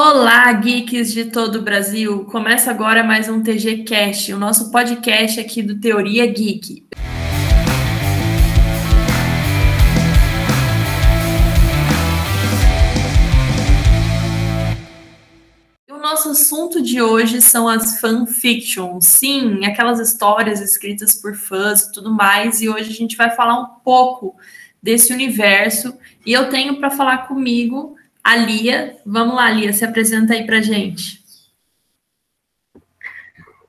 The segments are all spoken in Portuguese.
Olá, geeks de todo o Brasil! Começa agora mais um TG Cast, o nosso podcast aqui do Teoria Geek. O nosso assunto de hoje são as fanfictions. Sim, aquelas histórias escritas por fãs e tudo mais. E hoje a gente vai falar um pouco desse universo. E eu tenho para falar comigo a Lia. Vamos lá, Lia, se apresenta aí para gente.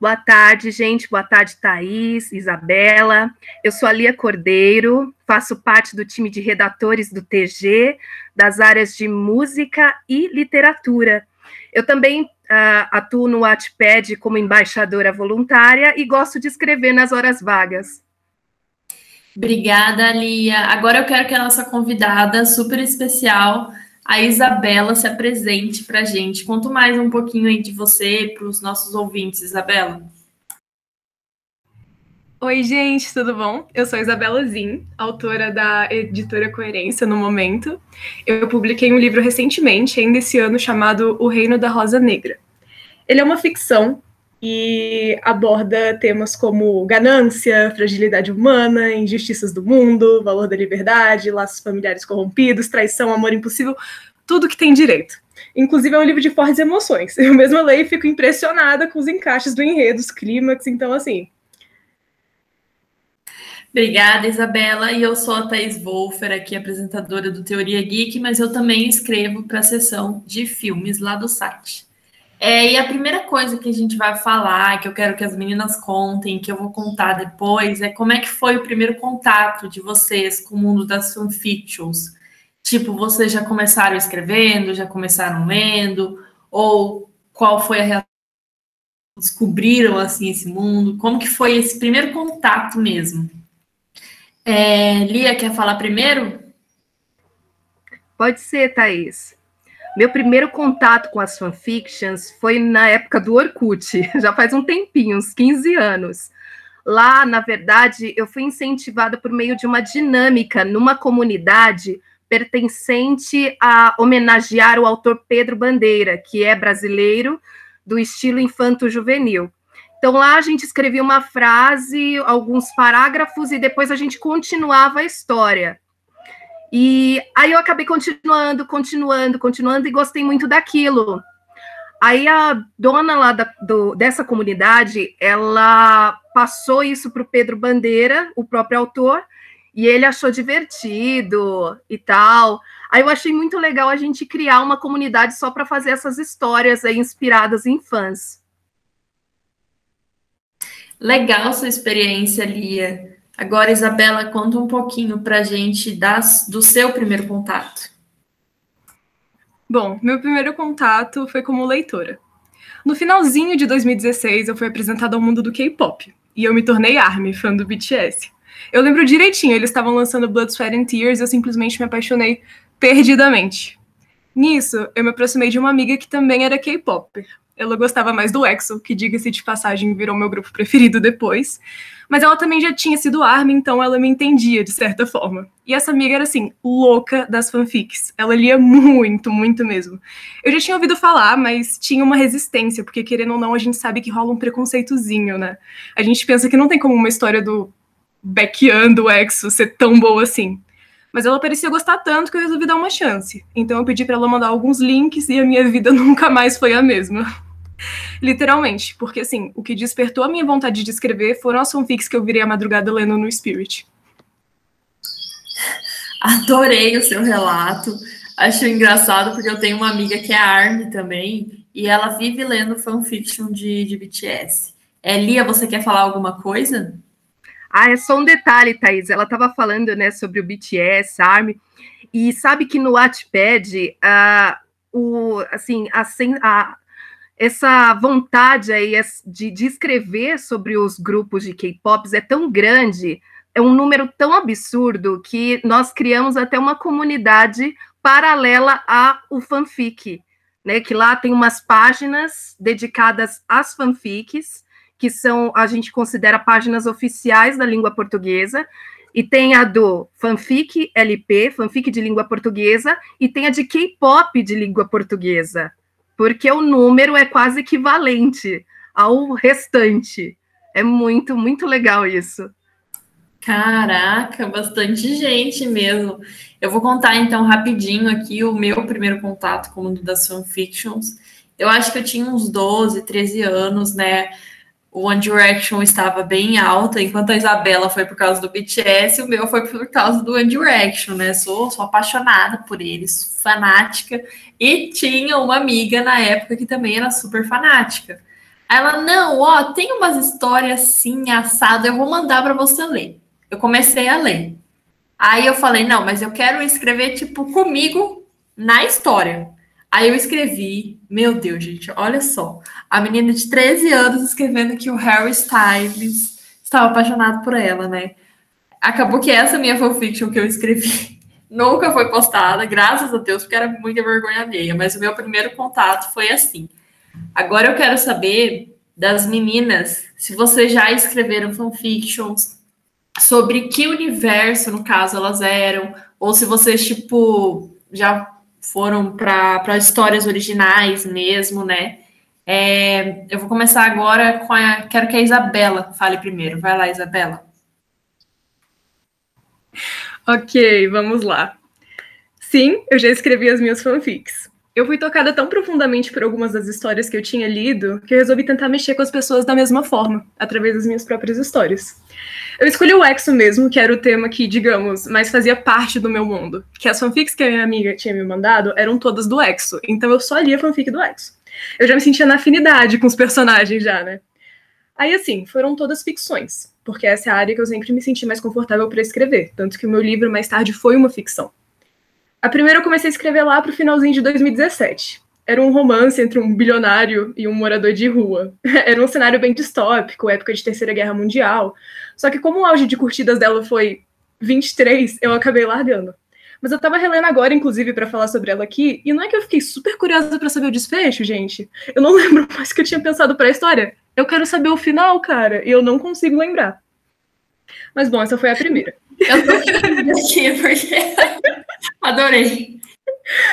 Boa tarde, gente. Boa tarde, Thaís, Isabela. Eu sou a Lia Cordeiro, faço parte do time de redatores do TG, das áreas de música e literatura. Eu também uh, atuo no Wattpad como embaixadora voluntária e gosto de escrever nas horas vagas. Obrigada, Lia. Agora eu quero que a nossa convidada super especial a Isabela se apresente para a gente. Conta mais um pouquinho aí de você para os nossos ouvintes, Isabela. Oi, gente, tudo bom? Eu sou Isabela Zin, autora da editora Coerência no momento. Eu publiquei um livro recentemente, ainda esse ano, chamado O Reino da Rosa Negra. Ele é uma ficção e aborda temas como ganância, fragilidade humana, injustiças do mundo, valor da liberdade, laços familiares corrompidos, traição, amor impossível, tudo que tem direito. Inclusive é um livro de fortes emoções. Eu mesma leio e fico impressionada com os encaixes do enredo, os clímax, então assim. Obrigada, Isabela. E eu sou a Thais Wolfer, aqui apresentadora do Teoria Geek, mas eu também escrevo para a seção de filmes lá do site. É, e a primeira coisa que a gente vai falar, que eu quero que as meninas contem, que eu vou contar depois, é como é que foi o primeiro contato de vocês com o mundo das fanfictions. Tipo, vocês já começaram escrevendo, já começaram lendo, ou qual foi a reação? Descobriram assim esse mundo? Como que foi esse primeiro contato mesmo? É, Lia, quer falar primeiro? Pode ser, Thaís. Meu primeiro contato com as fanfictions foi na época do Orkut, já faz um tempinho, uns 15 anos. Lá, na verdade, eu fui incentivada por meio de uma dinâmica numa comunidade pertencente a homenagear o autor Pedro Bandeira, que é brasileiro, do estilo infanto-juvenil. Então, lá a gente escrevia uma frase, alguns parágrafos, e depois a gente continuava a história. E aí eu acabei continuando, continuando, continuando e gostei muito daquilo. Aí a dona lá da, do, dessa comunidade, ela passou isso para o Pedro Bandeira, o próprio autor, e ele achou divertido e tal. Aí eu achei muito legal a gente criar uma comunidade só para fazer essas histórias aí inspiradas em fãs. Legal sua experiência, Lia. Agora, Isabela, conta um pouquinho para a gente das, do seu primeiro contato. Bom, meu primeiro contato foi como leitora. No finalzinho de 2016, eu fui apresentada ao mundo do K-pop e eu me tornei ARMY, fã do BTS. Eu lembro direitinho, eles estavam lançando Blood, Sweat and Tears e eu simplesmente me apaixonei perdidamente. Nisso, eu me aproximei de uma amiga que também era K-pop. Ela gostava mais do EXO, que diga-se de passagem virou meu grupo preferido depois mas ela também já tinha sido arma, então ela me entendia de certa forma. E essa amiga era assim, louca das fanfics. Ela lia muito, muito mesmo. Eu já tinha ouvido falar, mas tinha uma resistência, porque querendo ou não, a gente sabe que rola um preconceitozinho, né? A gente pensa que não tem como uma história do Beckian do Exo ser tão boa assim. Mas ela parecia gostar tanto que eu resolvi dar uma chance. Então eu pedi para ela mandar alguns links e a minha vida nunca mais foi a mesma. Literalmente, porque assim, o que despertou a minha vontade de escrever foram as fanfics que eu virei a madrugada lendo no Spirit. Adorei o seu relato. Acho engraçado porque eu tenho uma amiga que é Army também e ela vive lendo fanfiction de, de BTS. É, Lia, você quer falar alguma coisa? Ah, é só um detalhe, Thaís. Ela estava falando né, sobre o BTS, Army, e sabe que no Wattpad, uh, o, assim, a, a, essa vontade aí de, de escrever sobre os grupos de K-pops é tão grande, é um número tão absurdo que nós criamos até uma comunidade paralela ao fanfic, né? Que lá tem umas páginas dedicadas às fanfics, que são a gente considera páginas oficiais da língua portuguesa, e tem a do fanfic LP, fanfic de língua portuguesa, e tem a de K-pop de língua portuguesa porque o número é quase equivalente ao restante. É muito, muito legal isso. Caraca, bastante gente mesmo. Eu vou contar então rapidinho aqui o meu primeiro contato com o mundo das fanfictions. Eu acho que eu tinha uns 12, 13 anos, né? O One Direction estava bem alta, enquanto a Isabela foi por causa do BTS, o meu foi por causa do One Direction, né? Sou, sou apaixonada por eles, fanática. E tinha uma amiga na época que também era super fanática. Aí ela, não, ó, tem umas histórias assim, assado, eu vou mandar para você ler eu comecei a ler. Aí eu falei, não, mas eu quero escrever, tipo, comigo na história. Aí eu escrevi, meu Deus, gente, olha só. A menina de 13 anos escrevendo que o Harry Styles estava apaixonado por ela, né? Acabou que essa minha fanfiction que eu escrevi nunca foi postada, graças a Deus, porque era muita vergonha alheia. Mas o meu primeiro contato foi assim. Agora eu quero saber das meninas se vocês já escreveram fanfictions, sobre que universo, no caso, elas eram, ou se vocês, tipo, já foram para histórias originais mesmo, né? É, eu vou começar agora com a. Quero que a Isabela fale primeiro. Vai lá, Isabela. Ok, vamos lá. Sim, eu já escrevi as minhas fanfics. Eu fui tocada tão profundamente por algumas das histórias que eu tinha lido que eu resolvi tentar mexer com as pessoas da mesma forma, através das minhas próprias histórias. Eu escolhi o Exo mesmo, que era o tema que, digamos, mais fazia parte do meu mundo. Que as fanfics que a minha amiga tinha me mandado eram todas do Exo, então eu só lia fanfic do Exo. Eu já me sentia na afinidade com os personagens já, né? Aí, assim, foram todas ficções, porque essa é a área que eu sempre me senti mais confortável para escrever, tanto que o meu livro mais tarde foi uma ficção. A primeira eu comecei a escrever lá pro finalzinho de 2017. Era um romance entre um bilionário e um morador de rua. Era um cenário bem distópico, época de Terceira Guerra Mundial. Só que como o auge de curtidas dela foi 23, eu acabei largando. Mas eu tava relendo agora, inclusive, para falar sobre ela aqui, e não é que eu fiquei super curiosa para saber o desfecho, gente. Eu não lembro mais que eu tinha pensado para a história. Eu quero saber o final, cara, e eu não consigo lembrar. Mas bom, essa foi a primeira. Eu tô aqui porque Adorei.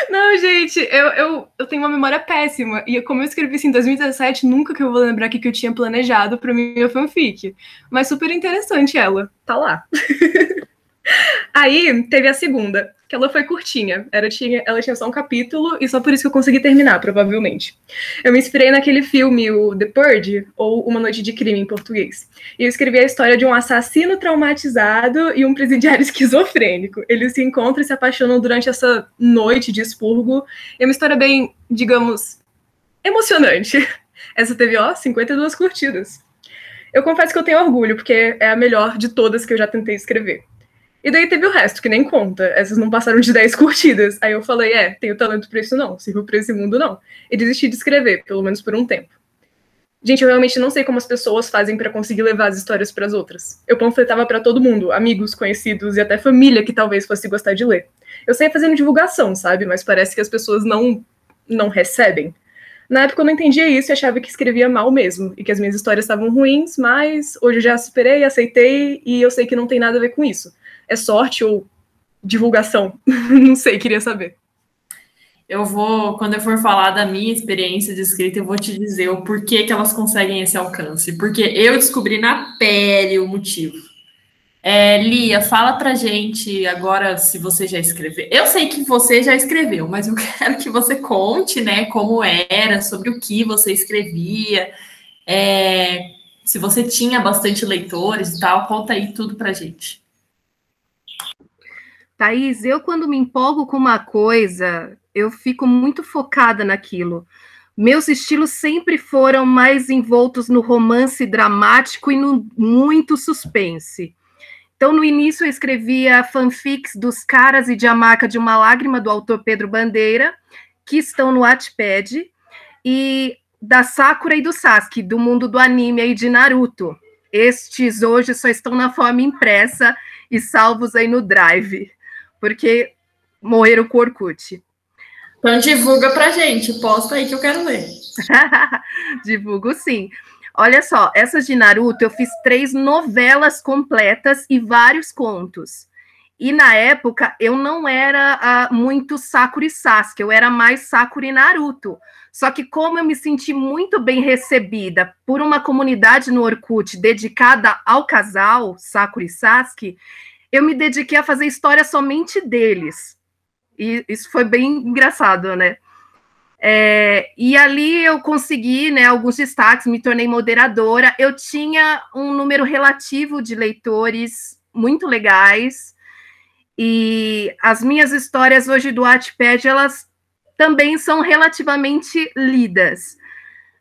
Não, gente, eu, eu, eu tenho uma memória péssima. E como eu escrevi isso em 2017, nunca que eu vou lembrar o que eu tinha planejado para minha fanfic. Mas super interessante ela. Tá lá. Aí teve a segunda, que ela foi curtinha. Ela tinha, ela tinha só um capítulo e só por isso que eu consegui terminar, provavelmente. Eu me inspirei naquele filme, o The Purge, ou Uma Noite de Crime em português. E eu escrevi a história de um assassino traumatizado e um presidiário esquizofrênico. Eles se encontram e se apaixonam durante essa noite de expurgo. É uma história bem, digamos, emocionante. Essa teve, ó, 52 curtidas. Eu confesso que eu tenho orgulho, porque é a melhor de todas que eu já tentei escrever. E daí teve o resto, que nem conta. Essas não passaram de 10 curtidas. Aí eu falei, é, tenho talento pra isso não, sirvo pra esse mundo não. E desisti de escrever, pelo menos por um tempo. Gente, eu realmente não sei como as pessoas fazem para conseguir levar as histórias para as outras. Eu panfletava para todo mundo, amigos, conhecidos e até família que talvez fosse gostar de ler. Eu sei fazendo divulgação, sabe? Mas parece que as pessoas não não recebem. Na época eu não entendia isso e achava que escrevia mal mesmo, e que as minhas histórias estavam ruins, mas hoje eu já superei, aceitei e eu sei que não tem nada a ver com isso é sorte ou divulgação? Não sei, queria saber. Eu vou, quando eu for falar da minha experiência de escrita, eu vou te dizer o porquê que elas conseguem esse alcance. Porque eu descobri na pele o motivo. É, Lia, fala pra gente agora se você já escreveu. Eu sei que você já escreveu, mas eu quero que você conte, né, como era, sobre o que você escrevia, é, se você tinha bastante leitores e tal, conta aí tudo pra gente. Thaís, eu quando me empolgo com uma coisa, eu fico muito focada naquilo. Meus estilos sempre foram mais envoltos no romance dramático e no muito suspense. Então, no início, eu escrevia fanfics dos Caras e de A Marca de uma Lágrima, do autor Pedro Bandeira, que estão no Wattpad, e da Sakura e do Sasuke, do mundo do anime e de Naruto. Estes hoje só estão na forma impressa e salvos aí no Drive porque morreram com o Orkut. Então divulga pra gente, posta aí que eu quero ler. Divulgo sim. Olha só, essas de Naruto eu fiz três novelas completas e vários contos. E na época eu não era uh, muito Sakura e Sasuke, eu era mais Sakura e Naruto. Só que como eu me senti muito bem recebida por uma comunidade no Orkut dedicada ao casal, Sakura e Sasuke, eu me dediquei a fazer história somente deles. E isso foi bem engraçado, né? É, e ali eu consegui né, alguns destaques, me tornei moderadora. Eu tinha um número relativo de leitores muito legais. E as minhas histórias hoje do Wattpad, elas também são relativamente lidas.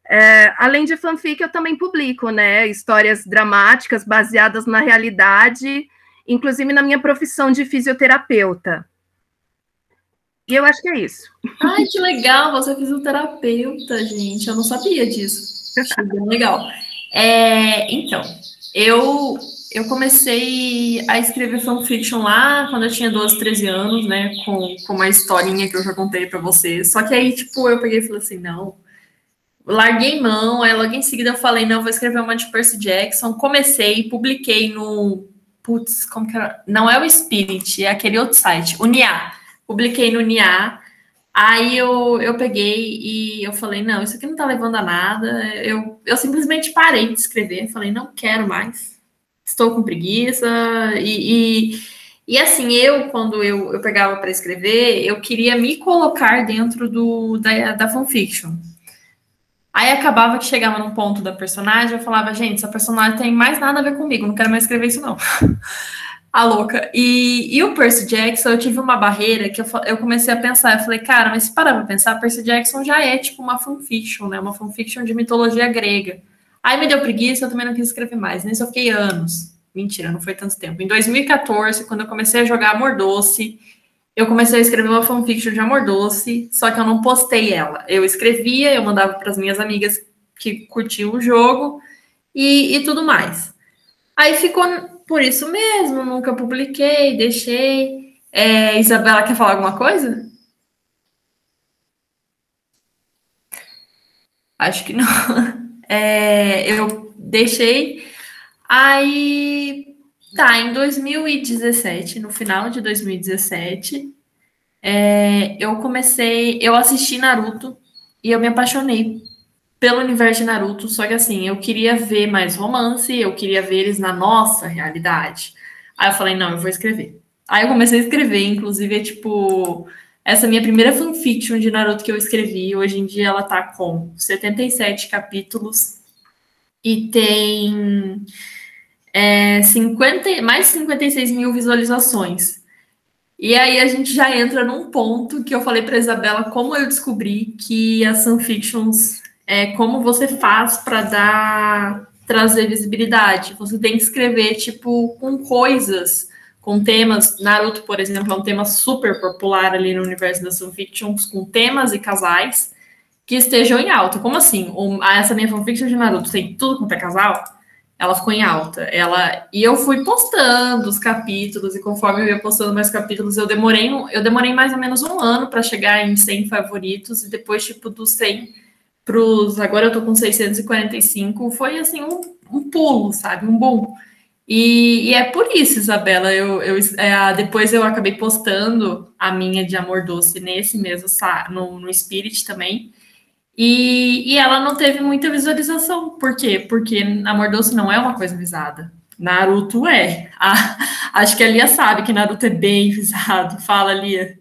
É, além de fanfic, eu também publico, né, histórias dramáticas baseadas na realidade, inclusive na minha profissão de fisioterapeuta. E eu acho que é isso. Ai, que legal, você é fisioterapeuta, gente. Eu não sabia disso. Achei bem legal. É, então, eu eu comecei a escrever fanfiction lá quando eu tinha 12, 13 anos, né? Com, com uma historinha que eu já contei para vocês. Só que aí, tipo, eu peguei e falei assim: não. Larguei mão, aí logo em seguida eu falei: não, vou escrever uma de Percy Jackson. Comecei, publiquei no. Putz, como que era? Não é o Spirit, é aquele outro site, o NIA. Publiquei no NIA. Aí eu, eu peguei e eu falei: não, isso aqui não tá levando a nada. Eu, eu simplesmente parei de escrever. Falei: não quero mais estou com preguiça. E, e, e assim, eu, quando eu, eu pegava para escrever, eu queria me colocar dentro do, da, da fanfiction. Aí acabava que chegava num ponto da personagem, eu falava, gente, essa personagem tem mais nada a ver comigo, não quero mais escrever isso, não. a louca. E, e o Percy Jackson, eu tive uma barreira que eu, eu comecei a pensar, eu falei, cara, mas se parar pra pensar, Percy Jackson já é tipo uma fanfiction, né? Uma fanfiction de mitologia grega. Aí me deu preguiça, eu também não quis escrever mais. Nisso eu fiquei anos. Mentira, não foi tanto tempo. Em 2014, quando eu comecei a jogar Amor Doce, eu comecei a escrever uma fanfiction de Amor Doce, só que eu não postei ela. Eu escrevia, eu mandava para as minhas amigas que curtiam o jogo e, e tudo mais. Aí ficou por isso mesmo, nunca publiquei, deixei. É, Isabela quer falar alguma coisa? Acho que não. É, eu deixei. Aí, tá, em 2017, no final de 2017, é, eu comecei. Eu assisti Naruto e eu me apaixonei pelo universo de Naruto. Só que assim, eu queria ver mais romance, eu queria ver eles na nossa realidade. Aí eu falei, não, eu vou escrever. Aí eu comecei a escrever, inclusive, é tipo essa minha primeira fanfiction de Naruto que eu escrevi, hoje em dia ela tá com 77 capítulos e tem é, 50, mais de 56 mil visualizações. E aí a gente já entra num ponto que eu falei para Isabela como eu descobri que as fanfictions é como você faz para dar trazer visibilidade. Você tem que escrever tipo com coisas com temas. Naruto, por exemplo, é um tema super popular ali no universo das fanfictions, com temas e casais que estejam em alta. Como assim? essa minha fanfiction de Naruto tem tudo quanto é casal? Ela ficou em alta. Ela e eu fui postando os capítulos e conforme eu ia postando mais capítulos, eu demorei eu demorei mais ou menos um ano para chegar em 100 favoritos e depois tipo dos 100 pros agora eu tô com 645, foi assim um, um pulo, sabe? Um bom. E, e, é por isso, Isabela, eu, eu é, depois eu acabei postando a minha de Amor Doce nesse mesmo, no, no Spirit também, e, e ela não teve muita visualização. Por quê? Porque Amor Doce não é uma coisa visada. Naruto é. Ah, acho que a Lia sabe que Naruto é bem visado. Fala, Lia.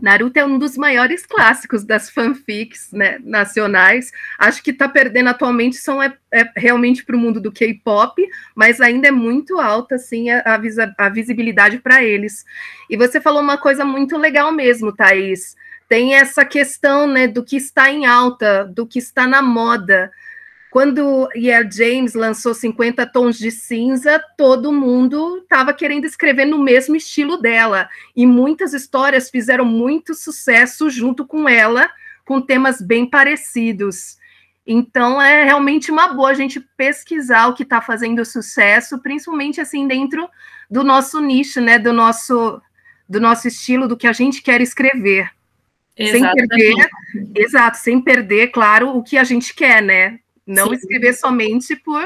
Naruto é um dos maiores clássicos das fanfics né, nacionais. Acho que está perdendo atualmente são é, é realmente para o mundo do K-pop, mas ainda é muito alta assim a, a, a visibilidade para eles. E você falou uma coisa muito legal mesmo, Thaís. Tem essa questão né, do que está em alta, do que está na moda. Quando E.L. James lançou 50 Tons de Cinza, todo mundo estava querendo escrever no mesmo estilo dela. E muitas histórias fizeram muito sucesso junto com ela, com temas bem parecidos. Então é realmente uma boa a gente pesquisar o que está fazendo sucesso, principalmente assim dentro do nosso nicho, né? Do nosso do nosso estilo, do que a gente quer escrever. Exatamente. Sem perder, exato, sem perder, claro, o que a gente quer, né? Não Sim. escrever somente por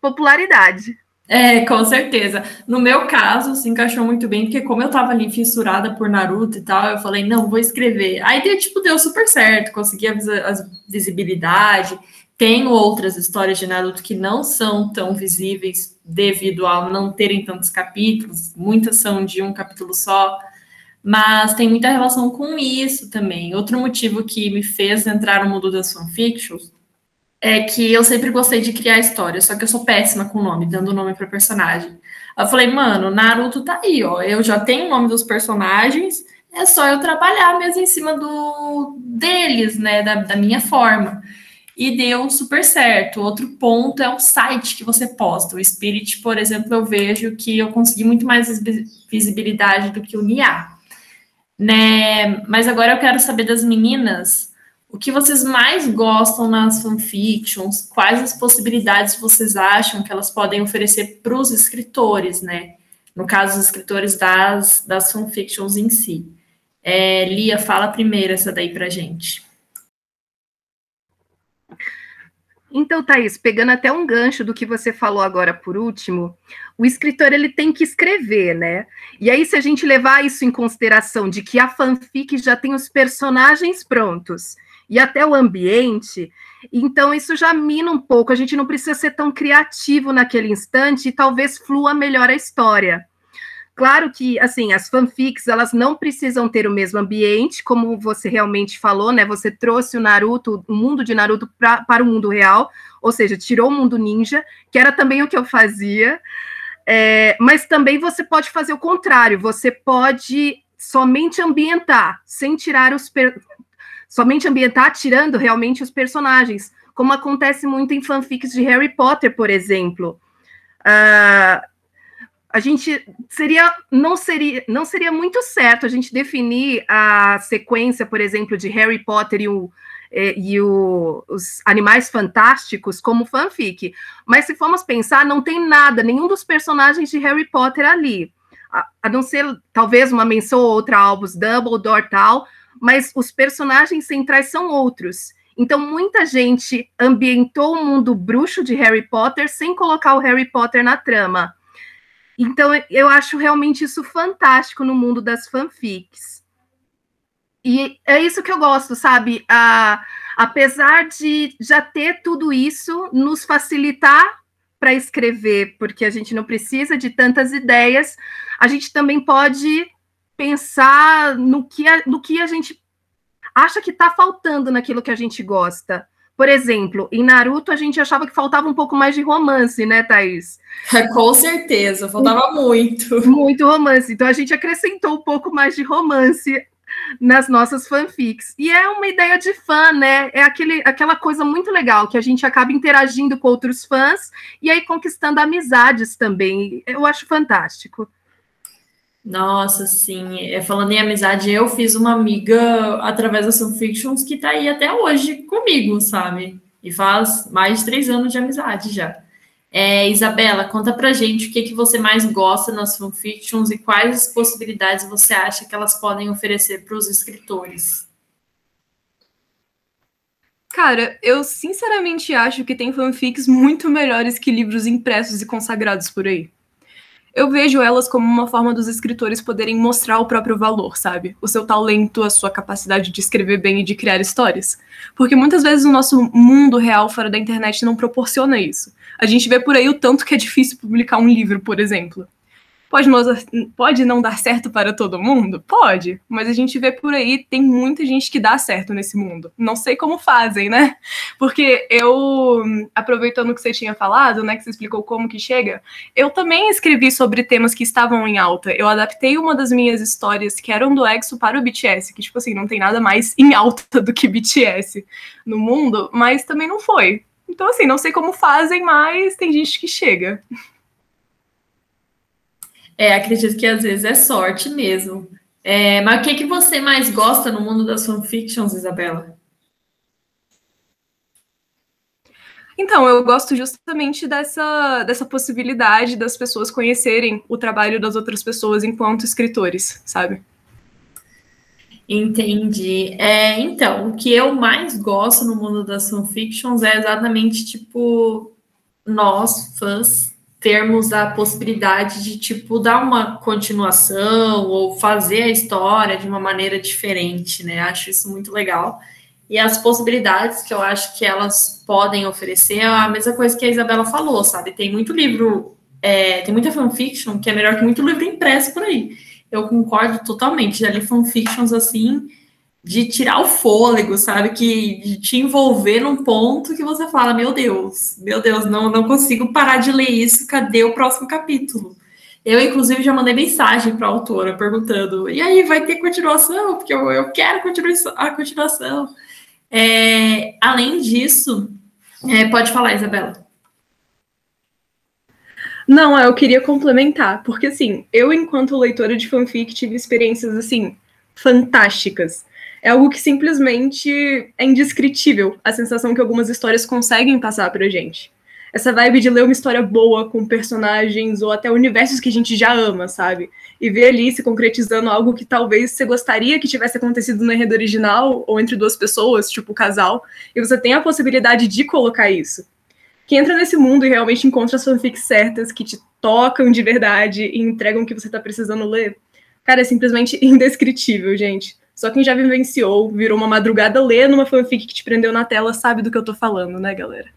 popularidade. É, com certeza. No meu caso, se encaixou muito bem, porque como eu tava ali fissurada por Naruto e tal, eu falei, não, vou escrever. Aí, deu, tipo, deu super certo, consegui a, a visibilidade. Tenho outras histórias de Naruto que não são tão visíveis devido a não terem tantos capítulos, muitas são de um capítulo só, mas tem muita relação com isso também. Outro motivo que me fez entrar no mundo das fanfictions é que eu sempre gostei de criar histórias, só que eu sou péssima com nome, dando nome para personagem. Eu falei, mano, Naruto tá aí, ó. Eu já tenho o nome dos personagens, é só eu trabalhar mesmo em cima do deles, né? Da, da minha forma. E deu super certo. Outro ponto é o site que você posta. O Spirit, por exemplo, eu vejo que eu consegui muito mais visibilidade do que o Nia. Né? Mas agora eu quero saber das meninas o que vocês mais gostam nas fanfictions? Quais as possibilidades vocês acham que elas podem oferecer para os escritores, né? No caso, os escritores das, das fanfictions em si. É, Lia, fala primeiro essa daí para gente. Então, Thaís, pegando até um gancho do que você falou agora por último, o escritor ele tem que escrever, né? E aí, se a gente levar isso em consideração de que a fanfic já tem os personagens prontos e até o ambiente, então isso já mina um pouco. A gente não precisa ser tão criativo naquele instante e talvez flua melhor a história. Claro que, assim, as fanfics, elas não precisam ter o mesmo ambiente, como você realmente falou, né? Você trouxe o Naruto, o mundo de Naruto pra, para o mundo real, ou seja, tirou o mundo ninja, que era também o que eu fazia. É, mas também você pode fazer o contrário, você pode somente ambientar, sem tirar os, somente ambientar tirando realmente os personagens, como acontece muito em fanfics de Harry Potter, por exemplo. Uh, a gente seria não seria não seria muito certo a gente definir a sequência, por exemplo, de Harry Potter e, o, e o, os Animais Fantásticos como fanfic. Mas se formos pensar, não tem nada, nenhum dos personagens de Harry Potter ali. A, a não ser talvez uma menção ou outra a Albus Dumbledore tal, mas os personagens centrais são outros. Então, muita gente ambientou o mundo bruxo de Harry Potter sem colocar o Harry Potter na trama. Então, eu acho realmente isso fantástico no mundo das fanfics. E é isso que eu gosto, sabe? Ah, apesar de já ter tudo isso, nos facilitar para escrever, porque a gente não precisa de tantas ideias, a gente também pode pensar no que a, no que a gente acha que está faltando naquilo que a gente gosta. Por exemplo, em Naruto a gente achava que faltava um pouco mais de romance, né, Thaís? Com certeza, faltava muito. Muito romance. Então a gente acrescentou um pouco mais de romance nas nossas fanfics. E é uma ideia de fã, né? É aquele, aquela coisa muito legal que a gente acaba interagindo com outros fãs e aí conquistando amizades também. Eu acho fantástico. Nossa, sim. É, falando em amizade, eu fiz uma amiga através da Sunfictions que tá aí até hoje comigo, sabe? E faz mais de três anos de amizade já. É, Isabela, conta pra gente o que, que você mais gosta nas fanfictions e quais possibilidades você acha que elas podem oferecer para os escritores. Cara, eu sinceramente acho que tem fanfics muito melhores que livros impressos e consagrados por aí eu vejo elas como uma forma dos escritores poderem mostrar o próprio valor, sabe? O seu talento, a sua capacidade de escrever bem e de criar histórias. Porque muitas vezes o nosso mundo real fora da internet não proporciona isso. A gente vê por aí o tanto que é difícil publicar um livro, por exemplo. Pode não, pode não dar certo para todo mundo? Pode, mas a gente vê por aí, tem muita gente que dá certo nesse mundo. Não sei como fazem, né? Porque eu, aproveitando o que você tinha falado, né, que você explicou como que chega, eu também escrevi sobre temas que estavam em alta. Eu adaptei uma das minhas histórias que eram do EXO para o BTS, que, tipo assim, não tem nada mais em alta do que BTS no mundo, mas também não foi. Então, assim, não sei como fazem, mas tem gente que chega. É, acredito que às vezes é sorte mesmo. É, mas o que, que você mais gosta no mundo das fanfictions, Isabela? Então, eu gosto justamente dessa, dessa possibilidade das pessoas conhecerem o trabalho das outras pessoas enquanto escritores, sabe? Entendi. É, então, o que eu mais gosto no mundo das fanfictions é exatamente, tipo, nós, fãs, termos a possibilidade de, tipo, dar uma continuação ou fazer a história de uma maneira diferente, né? Acho isso muito legal. E as possibilidades que eu acho que elas podem oferecer é a mesma coisa que a Isabela falou, sabe? Tem muito livro, é, tem muita fanfiction que é melhor que muito livro impresso por aí. Eu concordo totalmente. Já li fanfictions assim de tirar o fôlego, sabe? Que de te envolver num ponto que você fala, meu Deus, meu Deus, não, não consigo parar de ler isso, cadê o próximo capítulo? Eu, inclusive, já mandei mensagem para a autora perguntando: e aí, vai ter continuação? Porque eu, eu quero a continuação. É, além disso, é, pode falar, Isabela. Não, eu queria complementar, porque assim, eu, enquanto leitora de fanfic, tive experiências assim fantásticas é algo que simplesmente é indescritível a sensação que algumas histórias conseguem passar pra gente. Essa vibe de ler uma história boa com personagens ou até universos que a gente já ama, sabe? E ver ali se concretizando algo que talvez você gostaria que tivesse acontecido no enredo original ou entre duas pessoas, tipo casal, e você tem a possibilidade de colocar isso. Quem entra nesse mundo e realmente encontra as fanfics certas que te tocam de verdade e entregam o que você tá precisando ler, cara, é simplesmente indescritível, gente. Só quem já vivenciou, virou uma madrugada lendo uma fanfic que te prendeu na tela, sabe do que eu tô falando, né, galera?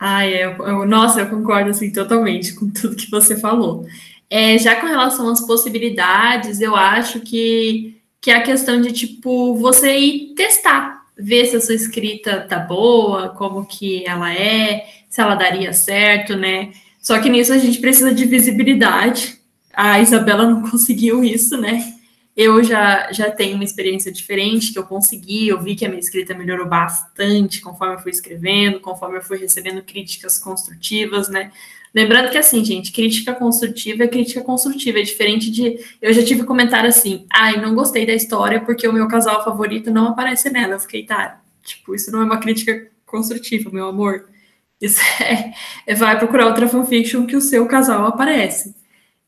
É. Eu, eu, nossa, eu concordo assim totalmente com tudo que você falou. É, já com relação às possibilidades, eu acho que, que é a questão de tipo você ir testar, ver se a sua escrita tá boa, como que ela é, se ela daria certo, né? Só que nisso a gente precisa de visibilidade. A Isabela não conseguiu isso, né? Eu já, já tenho uma experiência diferente, que eu consegui, eu vi que a minha escrita melhorou bastante conforme eu fui escrevendo, conforme eu fui recebendo críticas construtivas, né? Lembrando que, assim, gente, crítica construtiva é crítica construtiva, é diferente de. Eu já tive comentário assim, ai, não gostei da história porque o meu casal favorito não aparece nela. Eu fiquei, tá, tipo, isso não é uma crítica construtiva, meu amor. É vai procurar outra fanfiction que o seu casal aparece.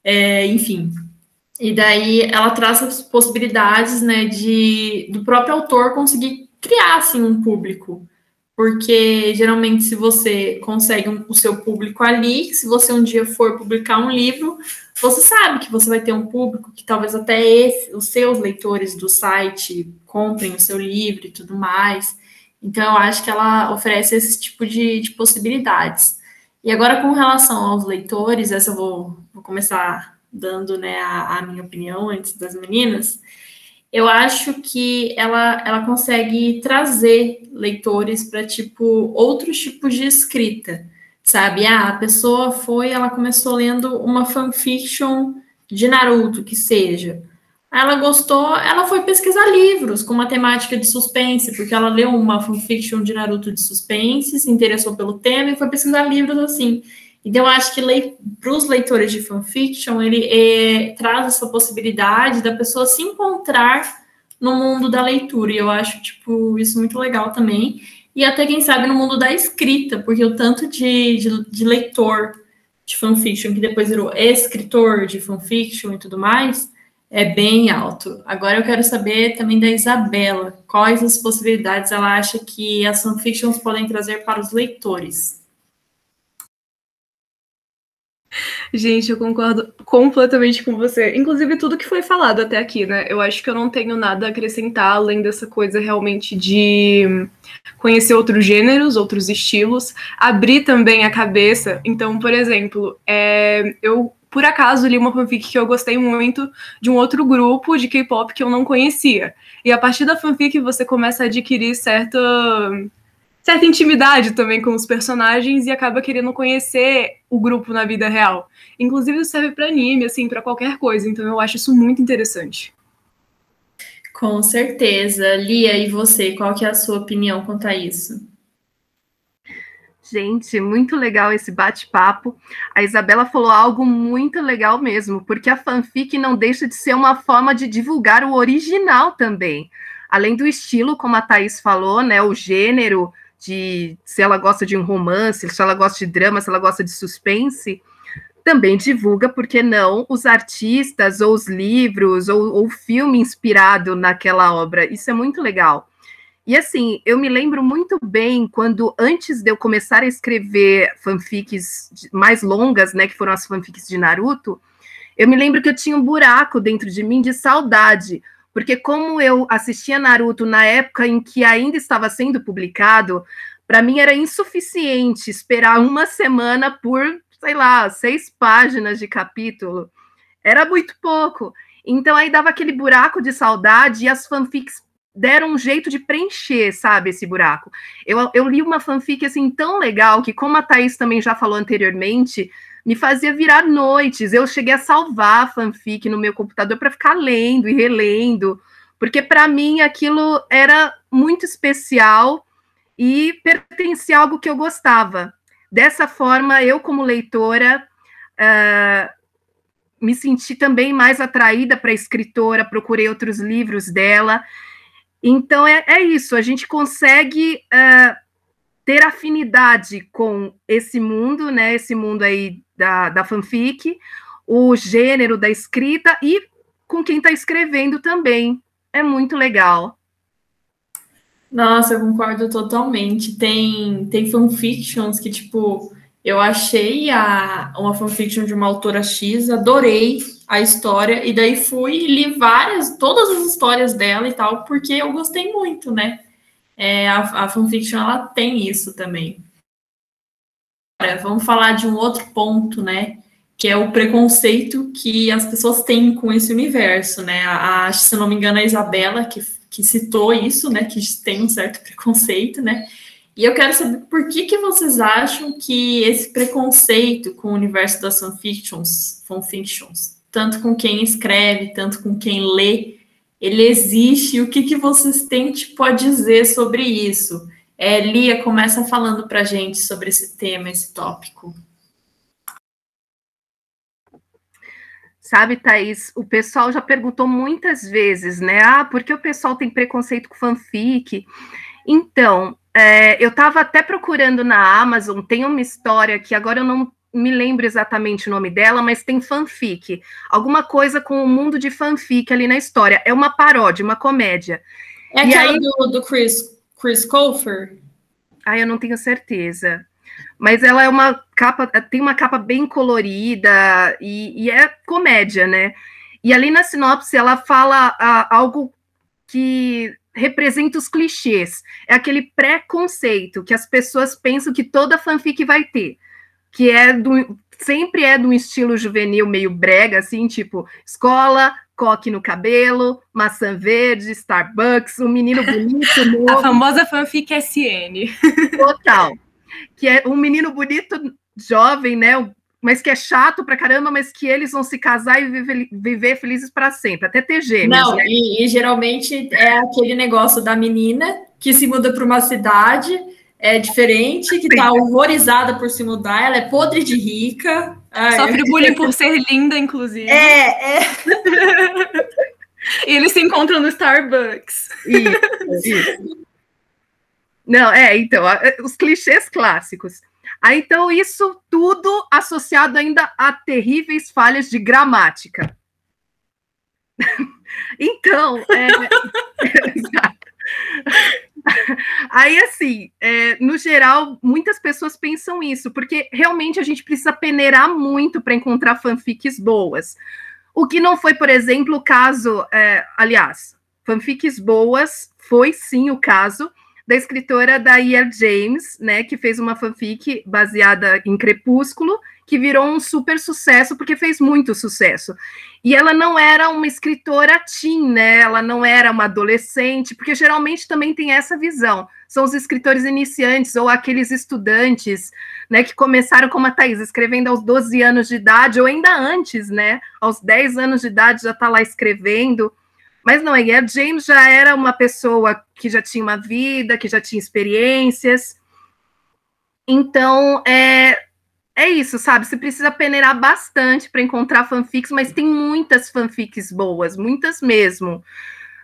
É, enfim, e daí ela traz as possibilidades, né, de do próprio autor conseguir criar assim um público. Porque geralmente se você consegue um, o seu público ali, se você um dia for publicar um livro, você sabe que você vai ter um público que talvez até esse, os seus leitores do site comprem o seu livro e tudo mais. Então eu acho que ela oferece esse tipo de, de possibilidades. E agora com relação aos leitores, essa eu vou, vou começar dando né, a, a minha opinião antes das meninas, eu acho que ela, ela consegue trazer leitores para tipo outros tipos de escrita, sabe? Ah, a pessoa foi, ela começou lendo uma fanfiction de Naruto, que seja. Ela gostou, ela foi pesquisar livros com uma temática de suspense, porque ela leu uma fanfiction de Naruto de suspense, se interessou pelo tema e foi pesquisar livros assim. Então, eu acho que para os leitores de fanfiction, ele é, traz essa possibilidade da pessoa se encontrar no mundo da leitura. E eu acho, tipo, isso muito legal também. E até, quem sabe, no mundo da escrita, porque o tanto de, de, de leitor de fanfiction que depois virou escritor de fanfiction e tudo mais, é bem alto. Agora eu quero saber também da Isabela, quais as possibilidades ela acha que as fanfictions podem trazer para os leitores. Gente, eu concordo completamente com você. Inclusive, tudo que foi falado até aqui, né? Eu acho que eu não tenho nada a acrescentar além dessa coisa realmente de conhecer outros gêneros, outros estilos, abrir também a cabeça. Então, por exemplo, é, eu por acaso li uma fanfic que eu gostei muito de um outro grupo de K-pop que eu não conhecia. E a partir da fanfic você começa a adquirir certa certa intimidade também com os personagens e acaba querendo conhecer o grupo na vida real. Inclusive isso serve para anime, assim, para qualquer coisa. Então eu acho isso muito interessante. Com certeza. Lia, e você, qual que é a sua opinião quanto a isso? Gente, muito legal esse bate-papo. A Isabela falou algo muito legal mesmo, porque a fanfic não deixa de ser uma forma de divulgar o original também. Além do estilo, como a Thaís falou, né, o gênero, de se ela gosta de um romance, se ela gosta de drama, se ela gosta de suspense, também divulga, porque não, os artistas, ou os livros, ou o filme inspirado naquela obra. Isso é muito legal. E assim, eu me lembro muito bem quando, antes de eu começar a escrever fanfics mais longas, né, que foram as fanfics de Naruto, eu me lembro que eu tinha um buraco dentro de mim de saudade, porque como eu assistia Naruto na época em que ainda estava sendo publicado, para mim era insuficiente esperar uma semana por, sei lá, seis páginas de capítulo. Era muito pouco. Então aí dava aquele buraco de saudade e as fanfics deram um jeito de preencher, sabe, esse buraco. Eu, eu li uma fanfic assim tão legal que, como a Thaís também já falou anteriormente, me fazia virar noites. Eu cheguei a salvar a fanfic no meu computador para ficar lendo e relendo, porque para mim aquilo era muito especial e pertencia a algo que eu gostava. Dessa forma, eu, como leitora, uh, me senti também mais atraída para a escritora, procurei outros livros dela então é, é isso, a gente consegue uh, ter afinidade com esse mundo, né? Esse mundo aí da, da fanfic, o gênero da escrita e com quem está escrevendo também. É muito legal. Nossa, eu concordo totalmente. Tem, tem fanfictions que, tipo, eu achei a, uma fanfiction de uma autora X, adorei, a história, e daí fui e li várias, todas as histórias dela e tal, porque eu gostei muito, né? É, a, a fanfiction, ela tem isso também. Agora, vamos falar de um outro ponto, né? Que é o preconceito que as pessoas têm com esse universo, né? A, se não me engano, a Isabela, que, que citou isso, né? Que tem um certo preconceito, né? E eu quero saber por que, que vocês acham que esse preconceito com o universo das fanfictions, fanfictions tanto com quem escreve, tanto com quem lê, ele existe. O que, que vocês têm tipo, a dizer sobre isso? É, Lia, começa falando para gente sobre esse tema, esse tópico. Sabe, Thaís, o pessoal já perguntou muitas vezes, né? Ah, por que o pessoal tem preconceito com fanfic? Então, é, eu estava até procurando na Amazon, tem uma história que agora eu não me lembro exatamente o nome dela, mas tem fanfic. Alguma coisa com o mundo de fanfic ali na história. É uma paródia, uma comédia. É e aquela aí... do, do Chris, Chris Colfer? Ah, eu não tenho certeza. Mas ela é uma capa, tem uma capa bem colorida e, e é comédia, né? E ali na sinopse ela fala ah, algo que representa os clichês. É aquele preconceito que as pessoas pensam que toda fanfic vai ter que é do sempre é de um estilo juvenil meio brega, assim, tipo escola, coque no cabelo, maçã verde, Starbucks, um menino bonito. Novo. A famosa fanfic SN. Total. Que é um menino bonito, jovem, né? Mas que é chato pra caramba, mas que eles vão se casar e viver, viver felizes para sempre, até ter gêmeos. Não, né? e, e geralmente é aquele negócio da menina que se muda para uma cidade é diferente, que tá horrorizada por se mudar, ela é podre de rica. Ai, Sofre bullying por ser linda, inclusive. É, é. e eles se encontram no Starbucks. Isso, isso. Não, é, então, os clichês clássicos. Aí, então, isso tudo associado ainda a terríveis falhas de gramática. então, é, Aí, assim, é, no geral, muitas pessoas pensam isso, porque realmente a gente precisa peneirar muito para encontrar fanfics boas. O que não foi, por exemplo, o caso, é, aliás, fanfics boas foi sim o caso da escritora da E.R. James, né, que fez uma fanfic baseada em Crepúsculo, que virou um super sucesso, porque fez muito sucesso. E ela não era uma escritora teen, né? Ela não era uma adolescente, porque geralmente também tem essa visão. São os escritores iniciantes ou aqueles estudantes, né, que começaram como a Thais, escrevendo aos 12 anos de idade, ou ainda antes, né? Aos 10 anos de idade já está lá escrevendo. Mas não, e a James já era uma pessoa que já tinha uma vida, que já tinha experiências. Então, é, é isso, sabe? Você precisa peneirar bastante para encontrar fanfics, mas tem muitas fanfics boas, muitas mesmo.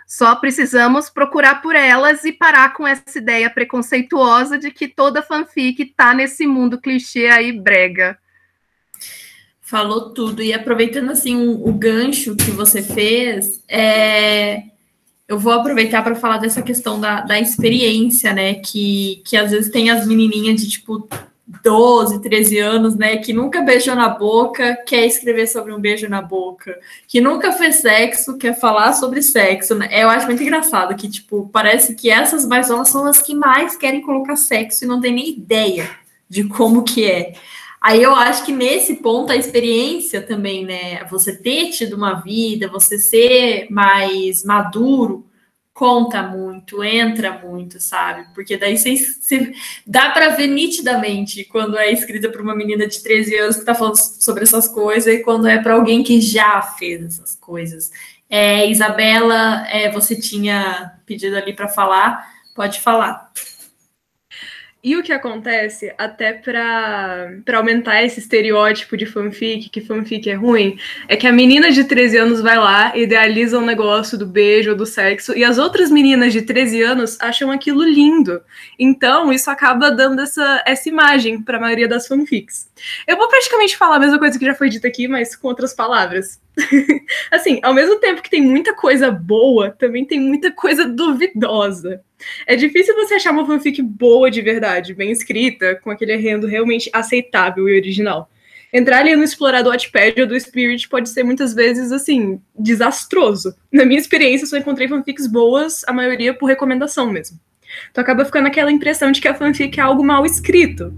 Só precisamos procurar por elas e parar com essa ideia preconceituosa de que toda fanfic está nesse mundo clichê aí brega. Falou tudo. E aproveitando assim o, o gancho que você fez, é... eu vou aproveitar para falar dessa questão da, da experiência, né? Que, que às vezes tem as menininhas de tipo 12, 13 anos, né, que nunca beijou na boca, quer escrever sobre um beijo na boca, que nunca fez sexo, quer falar sobre sexo, né? Eu acho muito engraçado que, tipo, parece que essas mais novas são as que mais querem colocar sexo e não tem nem ideia de como que é. Aí eu acho que nesse ponto a experiência também, né, você ter tido uma vida, você ser mais maduro, conta muito, entra muito, sabe? Porque daí você, você dá para ver nitidamente quando é escrita para uma menina de 13 anos que está falando sobre essas coisas e quando é para alguém que já fez essas coisas. É, Isabela, é, você tinha pedido ali para falar, pode falar. E o que acontece, até para aumentar esse estereótipo de fanfic, que fanfic é ruim, é que a menina de 13 anos vai lá, idealiza um negócio do beijo ou do sexo, e as outras meninas de 13 anos acham aquilo lindo. Então, isso acaba dando essa, essa imagem para a maioria das fanfics. Eu vou praticamente falar a mesma coisa que já foi dita aqui, mas com outras palavras. assim, ao mesmo tempo que tem muita coisa boa, também tem muita coisa duvidosa. É difícil você achar uma fanfic boa de verdade, bem escrita, com aquele arrendo realmente aceitável e original. Entrar ali no explorador Wattpad ou do Spirit pode ser muitas vezes, assim, desastroso. Na minha experiência, só encontrei fanfics boas, a maioria por recomendação mesmo. Então acaba ficando aquela impressão de que a fanfic é algo mal escrito.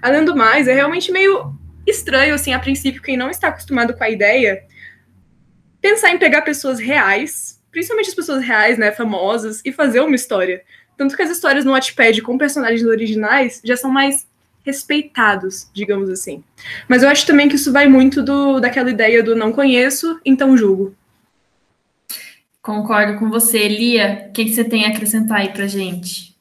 Além do mais, é realmente meio estranho, assim, a princípio, quem não está acostumado com a ideia, pensar em pegar pessoas reais, principalmente as pessoas reais, né, famosas, e fazer uma história. Tanto que as histórias no Wattpad com personagens originais já são mais respeitados, digamos assim. Mas eu acho também que isso vai muito do, daquela ideia do não conheço, então julgo. Concordo com você. Lia, o que, que você tem a acrescentar aí pra gente?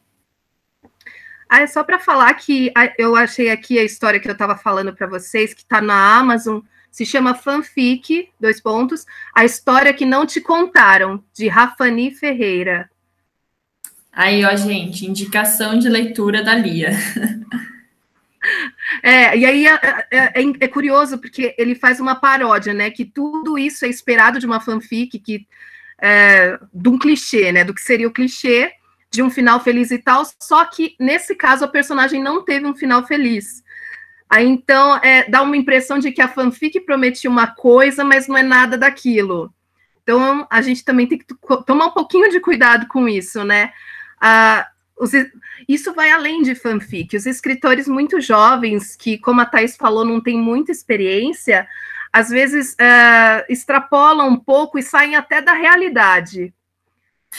Ah, é só para falar que eu achei aqui a história que eu estava falando para vocês, que está na Amazon, se chama Fanfic, dois pontos, a história que não te contaram, de Rafani Ferreira. Aí, ó, gente, indicação de leitura da Lia. É, e aí é, é, é, é, curioso porque ele faz uma paródia, né? Que tudo isso é esperado de uma fanfic, que, é, de um clichê, né? Do que seria o clichê de um final feliz e tal. Só que nesse caso a personagem não teve um final feliz. Aí então é, dá uma impressão de que a fanfic prometia uma coisa, mas não é nada daquilo. Então a gente também tem que tomar um pouquinho de cuidado com isso, né? Ah, os, isso vai além de fanfic. Os escritores muito jovens, que, como a Thais falou, não tem muita experiência, às vezes uh, extrapolam um pouco e saem até da realidade.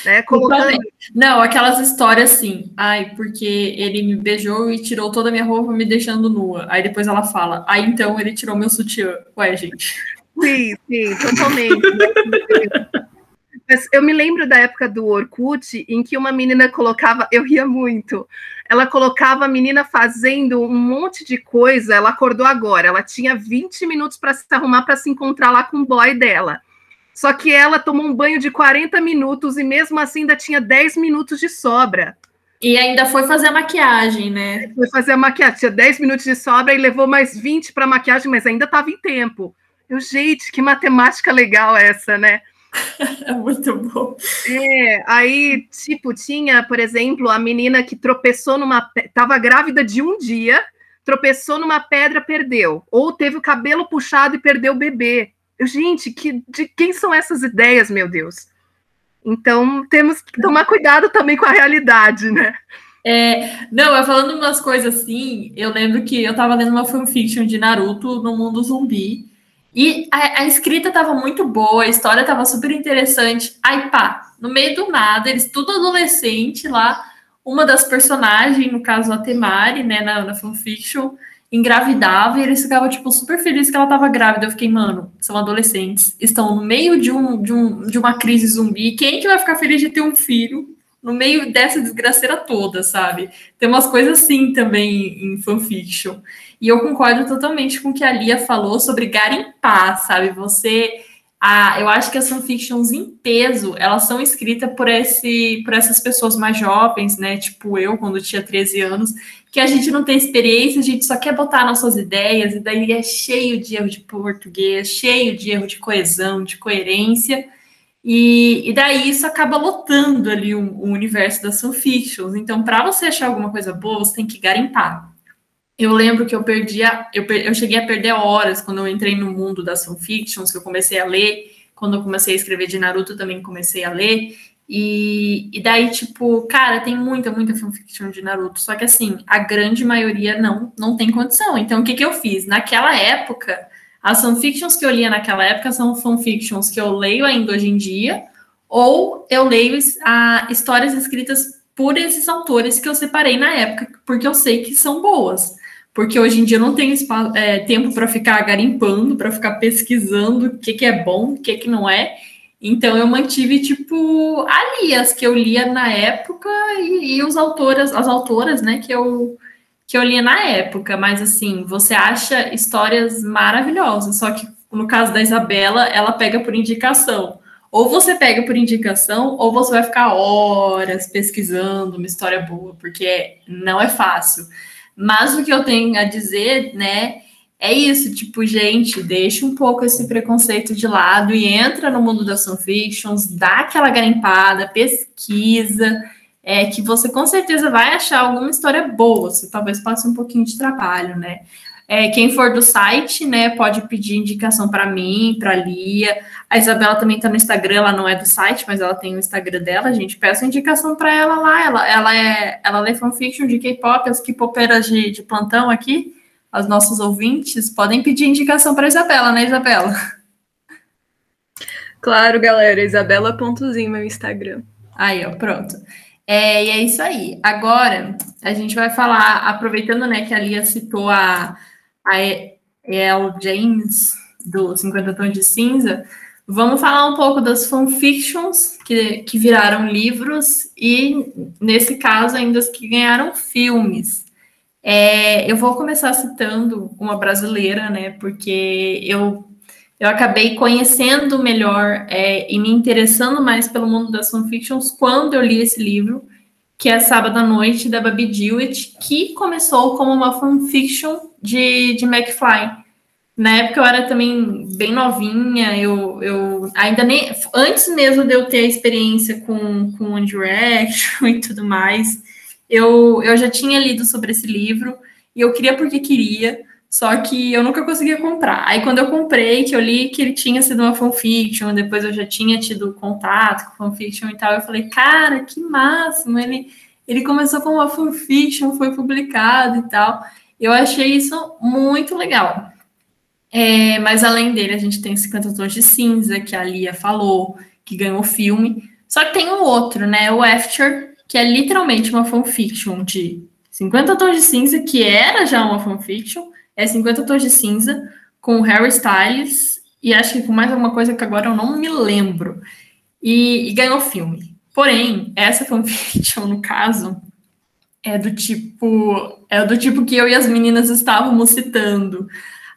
Né, colocando... Não, aquelas histórias assim, ai, porque ele me beijou e tirou toda a minha roupa me deixando nua. Aí depois ela fala, aí então ele tirou meu sutiã. Ué, gente. Sim, sim, totalmente. Mas eu me lembro da época do Orkut, em que uma menina colocava, eu ria muito, ela colocava a menina fazendo um monte de coisa, ela acordou agora, ela tinha 20 minutos para se arrumar para se encontrar lá com o boy dela. Só que ela tomou um banho de 40 minutos e mesmo assim ainda tinha 10 minutos de sobra. E ainda foi fazer a maquiagem, né? Foi fazer a maquiagem, tinha 10 minutos de sobra e levou mais 20 para maquiagem, mas ainda estava em tempo. Eu, gente, que matemática legal essa, né? É muito bom. É, aí, tipo, tinha, por exemplo, a menina que tropeçou numa. Tava grávida de um dia, tropeçou numa pedra, perdeu. Ou teve o cabelo puxado e perdeu o bebê. Gente, que, de quem são essas ideias, meu Deus? Então, temos que tomar cuidado também com a realidade, né? É, não, eu falando umas coisas assim, eu lembro que eu tava lendo uma fanfiction de Naruto no mundo zumbi, e a, a escrita tava muito boa, a história tava super interessante. Aí, pá, no meio do nada, eles tudo adolescente lá, uma das personagens, no caso a Temari, né, na, na fanfiction, engravidava e eles ficavam, tipo, super felizes que ela tava grávida. Eu fiquei, mano, são adolescentes, estão no meio de, um, de, um, de uma crise zumbi. Quem que vai ficar feliz de ter um filho no meio dessa desgraceira toda, sabe? Tem umas coisas assim também em fanfiction. E eu concordo totalmente com o que a Lia falou sobre garimpar, sabe? Você. Ah, eu acho que as fanfictions em peso, elas são escritas por, esse, por essas pessoas mais jovens, né? Tipo eu, quando tinha 13 anos, que a gente não tem experiência, a gente só quer botar nossas ideias, e daí é cheio de erro de português, cheio de erro de coesão, de coerência. E, e daí isso acaba lotando ali o, o universo das fanfictions. Então, para você achar alguma coisa boa, você tem que garimpar. Eu lembro que eu perdia, eu, eu cheguei a perder horas quando eu entrei no mundo das fanfictions, que eu comecei a ler. Quando eu comecei a escrever de Naruto, também comecei a ler. E, e daí, tipo, cara, tem muita, muita fanfiction de Naruto. Só que, assim, a grande maioria não, não tem condição. Então, o que, que eu fiz? Naquela época, as fanfictions que eu lia naquela época são fanfictions que eu leio ainda hoje em dia, ou eu leio a, histórias escritas por esses autores que eu separei na época, porque eu sei que são boas. Porque hoje em dia eu não tenho espaço, é, tempo para ficar garimpando, para ficar pesquisando o que, que é bom, o que, que não é. Então eu mantive, tipo, ali as que eu lia na época e, e os autoras, as autoras, né, que eu, que eu lia na época. Mas assim, você acha histórias maravilhosas, só que no caso da Isabela, ela pega por indicação. Ou você pega por indicação, ou você vai ficar horas pesquisando uma história boa, porque não é fácil. Mas o que eu tenho a dizer, né, é isso, tipo, gente, deixa um pouco esse preconceito de lado e entra no mundo das fanfictions, dá aquela garimpada, pesquisa, é que você com certeza vai achar alguma história boa, você talvez passe um pouquinho de trabalho, né? É, quem for do site, né, pode pedir indicação para mim, para Lia. A Isabela também está no Instagram, ela não é do site, mas ela tem o Instagram dela, gente. Peço indicação para ela lá. Ela, ela é, ela lê fanfiction de K-pop, as K-popeiras de, de plantão aqui aos nossos ouvintes, podem pedir indicação para Isabela, né, Isabela? Claro, galera, isabela.zinho, meu Instagram. Aí, ó, pronto. É, e é isso aí. Agora, a gente vai falar, aproveitando, né, que a Lia citou a, a El James, do 50 Tons de Cinza, vamos falar um pouco das fanfictions que, que viraram livros e, nesse caso, ainda as que ganharam filmes. É, eu vou começar citando uma brasileira, né? Porque eu, eu acabei conhecendo melhor é, e me interessando mais pelo mundo das fanfictions quando eu li esse livro, que é Sábado à Noite, da Babi Dewitt, que começou como uma fanfiction de, de McFly. Na época eu era também bem novinha, eu, eu ainda nem. Antes mesmo de eu ter a experiência com, com One e tudo mais, eu, eu já tinha lido sobre esse livro e eu queria porque queria, só que eu nunca conseguia comprar. Aí quando eu comprei, que eu li que ele tinha sido uma fanfiction, depois eu já tinha tido contato com fanfiction e tal, eu falei, cara, que máximo! Ele, ele começou com uma fanfiction, foi publicado e tal. Eu achei isso muito legal. É, mas além dele, a gente tem 50 Tons de Cinza, que a Lia falou, que ganhou filme. Só que tem um outro, né? O After, que é literalmente uma fanfiction de 50 tons de cinza, que era já uma fanfiction, é 50 tons de cinza, com Harry Styles, e acho que com mais alguma coisa que agora eu não me lembro. E, e ganhou filme. Porém, essa fanfiction, no caso, é do tipo. É do tipo que eu e as meninas estávamos citando.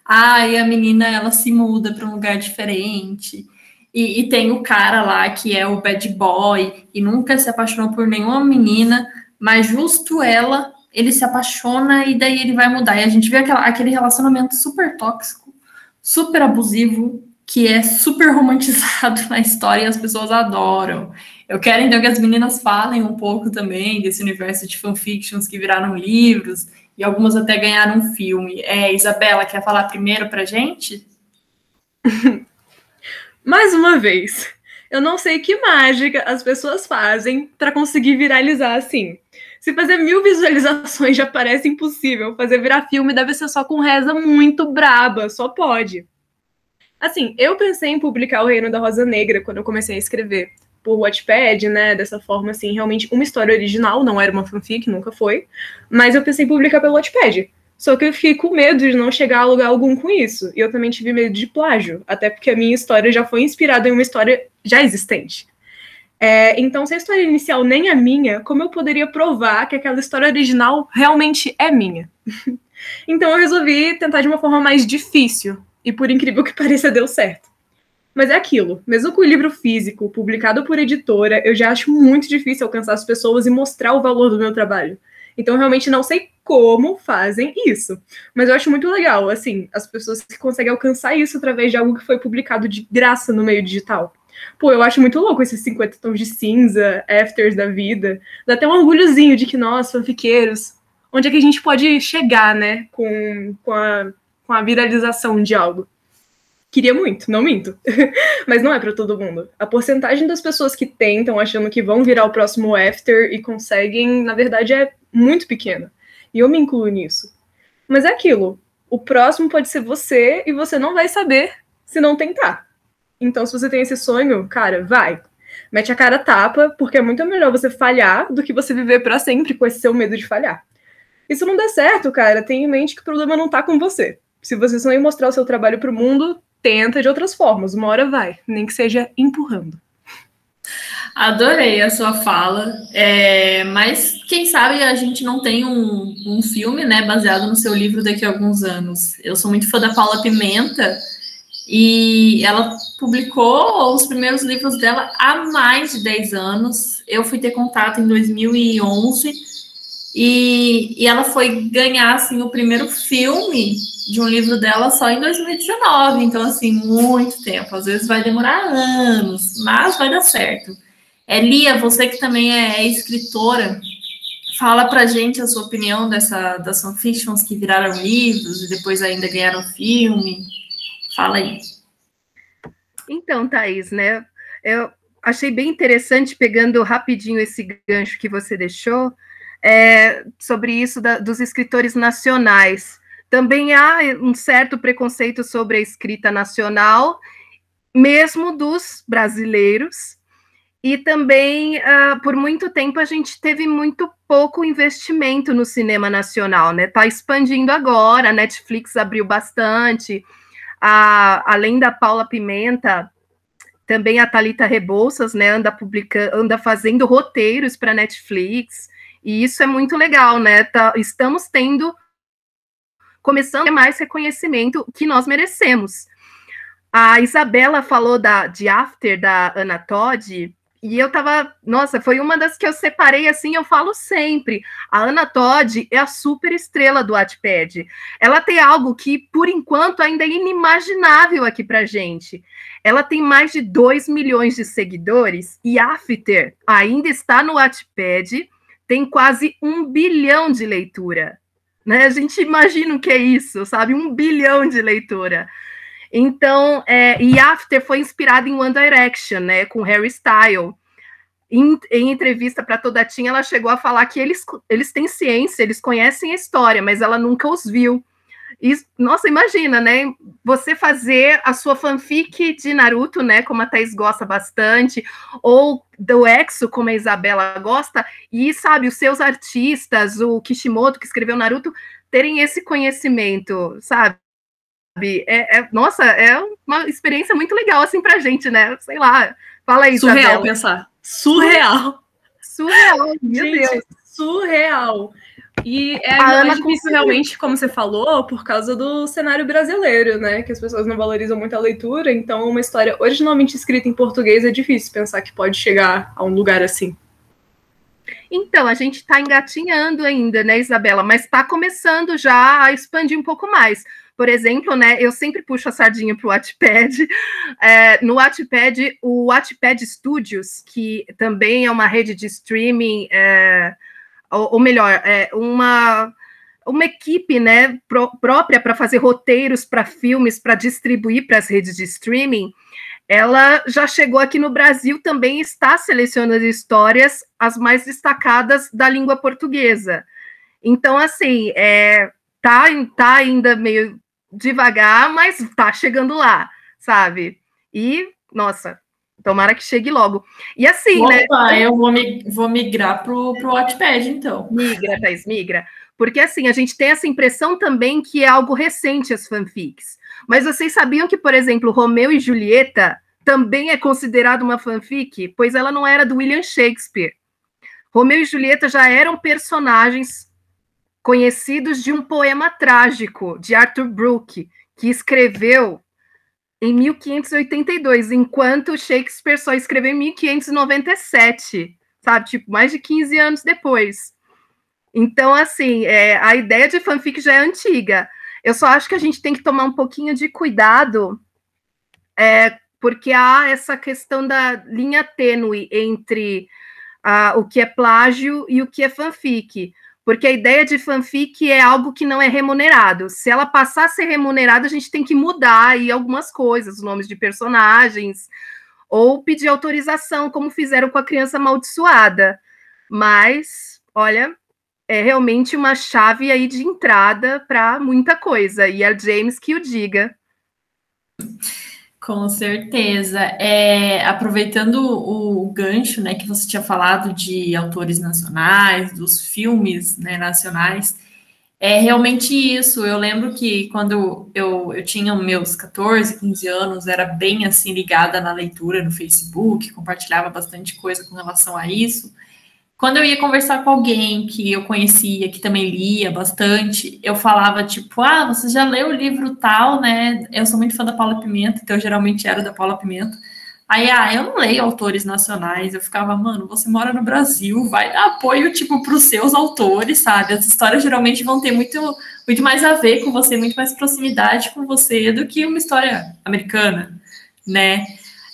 Ah, e a menina ela se muda para um lugar diferente. E, e, tem o cara lá que é o bad boy e nunca se apaixonou por nenhuma menina, mas justo ela, ele se apaixona e daí ele vai mudar. E a gente vê aquela, aquele relacionamento super tóxico, super abusivo, que é super romantizado na história e as pessoas adoram. Eu quero então que as meninas falem um pouco também desse universo de fanfictions que viraram livros e algumas até ganharam um filme. É, Isabela, quer falar primeiro pra gente? Mais uma vez, eu não sei que mágica as pessoas fazem para conseguir viralizar assim. Se fazer mil visualizações já parece impossível, fazer virar filme deve ser só com reza muito braba, só pode. Assim, eu pensei em publicar O Reino da Rosa Negra quando eu comecei a escrever por Wattpad, né, dessa forma, assim, realmente uma história original, não era uma fanfic, nunca foi, mas eu pensei em publicar pelo Wattpad. Só que eu fiquei com medo de não chegar a lugar algum com isso. E eu também tive medo de plágio, até porque a minha história já foi inspirada em uma história já existente. É, então, se a história inicial nem é minha, como eu poderia provar que aquela história original realmente é minha? então, eu resolvi tentar de uma forma mais difícil. E por incrível que pareça, deu certo. Mas é aquilo, mesmo com o livro físico, publicado por editora, eu já acho muito difícil alcançar as pessoas e mostrar o valor do meu trabalho. Então, realmente não sei como fazem isso. Mas eu acho muito legal, assim, as pessoas que conseguem alcançar isso através de algo que foi publicado de graça no meio digital. Pô, eu acho muito louco esses 50 tons de cinza, afters da vida. Dá até um orgulhozinho de que nós, fanfiqueiros, onde é que a gente pode chegar, né, com, com, a, com a viralização de algo. Queria muito, não minto. Mas não é para todo mundo. A porcentagem das pessoas que tentam achando que vão virar o próximo after e conseguem, na verdade, é muito pequena. E eu me incluo nisso. Mas é aquilo. O próximo pode ser você e você não vai saber se não tentar. Então, se você tem esse sonho, cara, vai. Mete a cara tapa, porque é muito melhor você falhar do que você viver para sempre com esse seu medo de falhar. E se não der certo, cara, tenha em mente que o problema não tá com você. Se você sonha em mostrar o seu trabalho pro mundo, tenta de outras formas. Uma hora vai, nem que seja empurrando. Adorei a sua fala, é, mas quem sabe a gente não tem um, um filme, né, baseado no seu livro daqui a alguns anos. Eu sou muito fã da Paula Pimenta e ela publicou os primeiros livros dela há mais de 10 anos. Eu fui ter contato em 2011 e, e ela foi ganhar assim o primeiro filme de um livro dela só em 2019. Então, assim, muito tempo. Às vezes vai demorar anos, mas vai dar certo. Elia, você que também é escritora, fala pra gente a sua opinião dessa, das fanfictions que viraram livros e depois ainda ganharam filme. Fala aí. Então, Thaís, né? Eu achei bem interessante, pegando rapidinho esse gancho que você deixou, é, sobre isso da, dos escritores nacionais. Também há um certo preconceito sobre a escrita nacional, mesmo dos brasileiros, e também, uh, por muito tempo, a gente teve muito pouco investimento no cinema nacional, né? Está expandindo agora, a Netflix abriu bastante, a, além da Paula Pimenta, também a Talita Rebouças, né, anda publicando, anda fazendo roteiros para Netflix, e isso é muito legal, né? Tá, estamos tendo começando a ter mais reconhecimento que nós merecemos. A Isabela falou da de After da Ana Todd, e eu tava, nossa, foi uma das que eu separei assim, eu falo sempre. A Ana Todd é a super estrela do Wattpad. Ela tem algo que, por enquanto, ainda é inimaginável aqui pra gente. Ela tem mais de 2 milhões de seguidores e After ainda está no Wattpad, tem quase um bilhão de leitura. Né? A gente imagina o que é isso, sabe? Um bilhão de leitura. Então, é, e After foi inspirado em One Direction, né, com Harry Styles. Em, em entrevista para Toda Tinha, ela chegou a falar que eles, eles têm ciência, eles conhecem a história, mas ela nunca os viu. E, nossa, imagina, né? Você fazer a sua fanfic de Naruto, né? Como a Thaís gosta bastante, ou do Exo, como a Isabela gosta, e sabe, os seus artistas, o Kishimoto, que escreveu Naruto, terem esse conhecimento, sabe? É, é, nossa, é uma experiência muito legal, assim, pra gente, né? Sei lá. Fala aí, Surreal Isabela. pensar. Surreal. Surreal, meu gente, Deus. Surreal. E é a mais difícil realmente, como você falou, por causa do cenário brasileiro, né? Que as pessoas não valorizam muito a leitura, então uma história originalmente escrita em português é difícil pensar que pode chegar a um lugar assim. Então, a gente está engatinhando ainda, né, Isabela? Mas está começando já a expandir um pouco mais. Por exemplo, né, eu sempre puxo a sardinha para o Wattpad. É, no Wattpad, o Wattpad Studios, que também é uma rede de streaming, é, ou, ou, melhor, é uma, uma equipe né, pró própria para fazer roteiros para filmes, para distribuir para as redes de streaming, ela já chegou aqui no Brasil, também está selecionando histórias as mais destacadas da língua portuguesa. Então, assim, é, tá, tá ainda meio devagar, mas tá chegando lá, sabe? E, nossa, tomara que chegue logo. E assim, né, Opa, né? eu vou, me, vou migrar pro, pro Wattpad, então. Migra, Thais, migra. Porque assim, a gente tem essa impressão também que é algo recente as fanfics. Mas vocês sabiam que, por exemplo, Romeu e Julieta também é considerado uma fanfic? Pois ela não era do William Shakespeare. Romeu e Julieta já eram personagens conhecidos de um poema trágico de Arthur Brooke, que escreveu em 1582, enquanto Shakespeare só escreveu em 1597, sabe? Tipo, mais de 15 anos depois. Então, assim, é, a ideia de fanfic já é antiga. Eu só acho que a gente tem que tomar um pouquinho de cuidado é, porque há essa questão da linha tênue entre o que é plágio e o que é fanfic. Porque a ideia de fanfic é algo que não é remunerado. Se ela passar a ser remunerada, a gente tem que mudar aí algumas coisas, os nomes de personagens, ou pedir autorização, como fizeram com a criança amaldiçoada. Mas, olha, é realmente uma chave aí de entrada para muita coisa. E é James que o diga. Com certeza. É, aproveitando o, o, gancho, né, que você tinha falado de autores nacionais, dos filmes né, nacionais, é realmente isso. Eu lembro que quando eu, eu tinha meus 14, 15 anos, era bem assim ligada na leitura no Facebook, compartilhava bastante coisa com relação a isso. Quando eu ia conversar com alguém que eu conhecia, que também lia bastante, eu falava tipo, ah, você já leu o livro tal, né? Eu sou muito fã da Paula Pimenta, então eu geralmente era da Paula Pimenta. Aí, ah, eu não leio autores nacionais. Eu ficava, mano, você mora no Brasil, vai dar apoio, tipo, para os seus autores, sabe? As histórias geralmente vão ter muito, muito mais a ver com você, muito mais proximidade com você do que uma história americana, né?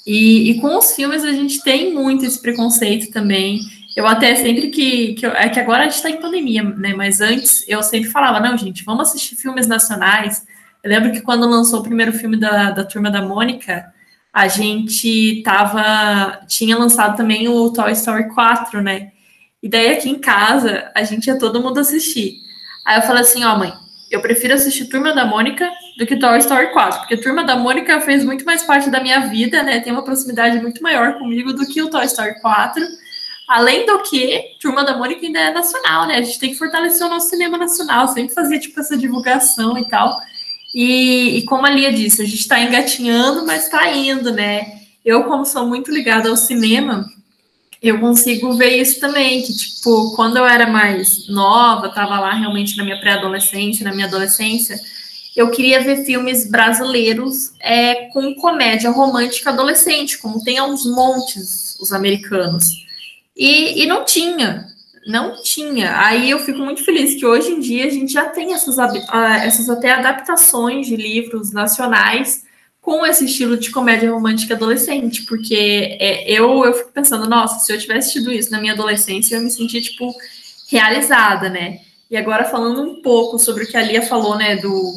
E, e com os filmes a gente tem muito esse preconceito também. Eu até sempre que. que eu, é que agora a gente está em pandemia, né? Mas antes eu sempre falava, não, gente, vamos assistir filmes nacionais. Eu lembro que quando lançou o primeiro filme da, da Turma da Mônica, a gente tava. Tinha lançado também o Toy Story 4, né? E daí aqui em casa, a gente ia todo mundo assistir. Aí eu falei assim, ó, mãe, eu prefiro assistir Turma da Mônica do que Toy Story 4, porque Turma da Mônica fez muito mais parte da minha vida, né? Tem uma proximidade muito maior comigo do que o Toy Story 4. Além do que, Turma da Mônica ainda é nacional, né? A gente tem que fortalecer o nosso cinema nacional, sempre fazer, tipo, essa divulgação e tal. E, e como a Lia disse, a gente está engatinhando, mas está indo, né? Eu, como sou muito ligada ao cinema, eu consigo ver isso também, que, tipo, quando eu era mais nova, estava lá realmente na minha pré-adolescência, na minha adolescência, eu queria ver filmes brasileiros é, com comédia romântica adolescente, como tem aos montes os americanos. E, e não tinha, não tinha. Aí eu fico muito feliz que hoje em dia a gente já tem essas, essas até adaptações de livros nacionais com esse estilo de comédia romântica adolescente, porque é, eu, eu fico pensando, nossa, se eu tivesse tido isso na minha adolescência, eu me senti, tipo, realizada, né? E agora falando um pouco sobre o que a Lia falou, né, do,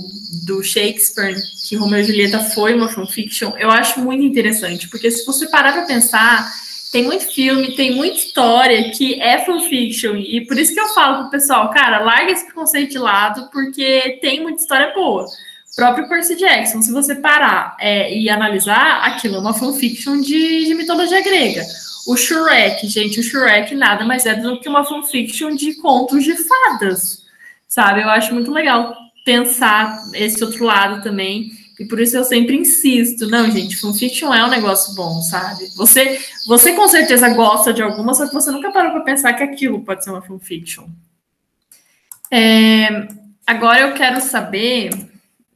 do Shakespeare, que Romeo e Julieta foi uma fanfiction, eu acho muito interessante, porque se você parar para pensar, tem muito filme, tem muita história que é fanfiction. E por isso que eu falo pro pessoal, cara, larga esse preconceito de lado, porque tem muita história boa. O próprio Percy Jackson, se você parar é, e analisar, aquilo é uma fanfiction de, de mitologia grega. O Shrek, gente, o Shrek nada mais é do que uma fanfiction de contos de fadas, sabe? Eu acho muito legal pensar esse outro lado também. E por isso eu sempre insisto, não, gente, fanfiction é um negócio bom, sabe? Você, você com certeza gosta de alguma, só que você nunca parou para pensar que aquilo pode ser uma fanfiction. É, agora eu quero saber,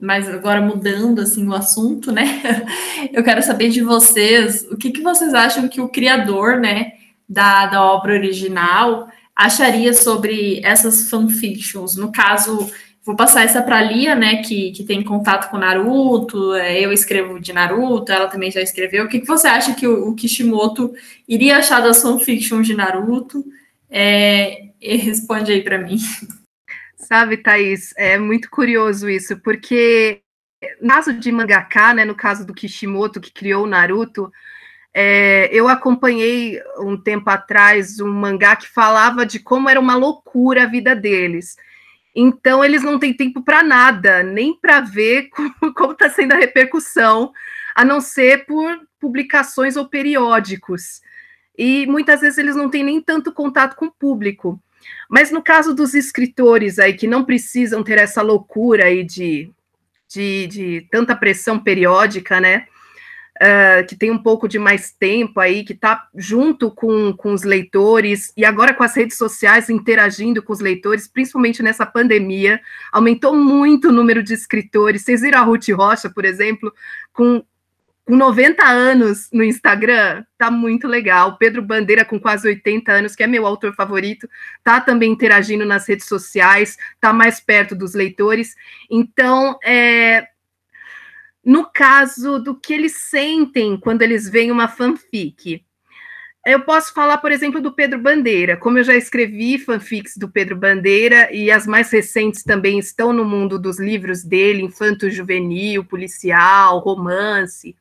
mas agora mudando assim o assunto, né? Eu quero saber de vocês, o que, que vocês acham que o criador, né, da, da obra original acharia sobre essas fanfictions? No caso, Vou passar essa para a Lia, né, que, que tem contato com Naruto, é, eu escrevo de Naruto, ela também já escreveu. O que, que você acha que o, o Kishimoto iria achar das fanfictions de Naruto? É, responde aí para mim. Sabe, Thaís, é muito curioso isso, porque no caso de mangaka, né, no caso do Kishimoto, que criou o Naruto, é, eu acompanhei um tempo atrás um mangá que falava de como era uma loucura a vida deles. Então, eles não têm tempo para nada, nem para ver como está sendo a repercussão, a não ser por publicações ou periódicos. E muitas vezes eles não têm nem tanto contato com o público. Mas no caso dos escritores aí que não precisam ter essa loucura aí de, de, de tanta pressão periódica, né? Uh, que tem um pouco de mais tempo aí, que está junto com, com os leitores, e agora com as redes sociais interagindo com os leitores, principalmente nessa pandemia, aumentou muito o número de escritores. Vocês viram a Ruth Rocha, por exemplo, com com 90 anos no Instagram, tá muito legal. Pedro Bandeira, com quase 80 anos, que é meu autor favorito, tá também interagindo nas redes sociais, tá mais perto dos leitores. Então, é, no caso do que eles sentem quando eles veem uma fanfic. Eu posso falar, por exemplo, do Pedro Bandeira. Como eu já escrevi fanfics do Pedro Bandeira, e as mais recentes também estão no mundo dos livros dele, infanto-juvenil, policial, romance.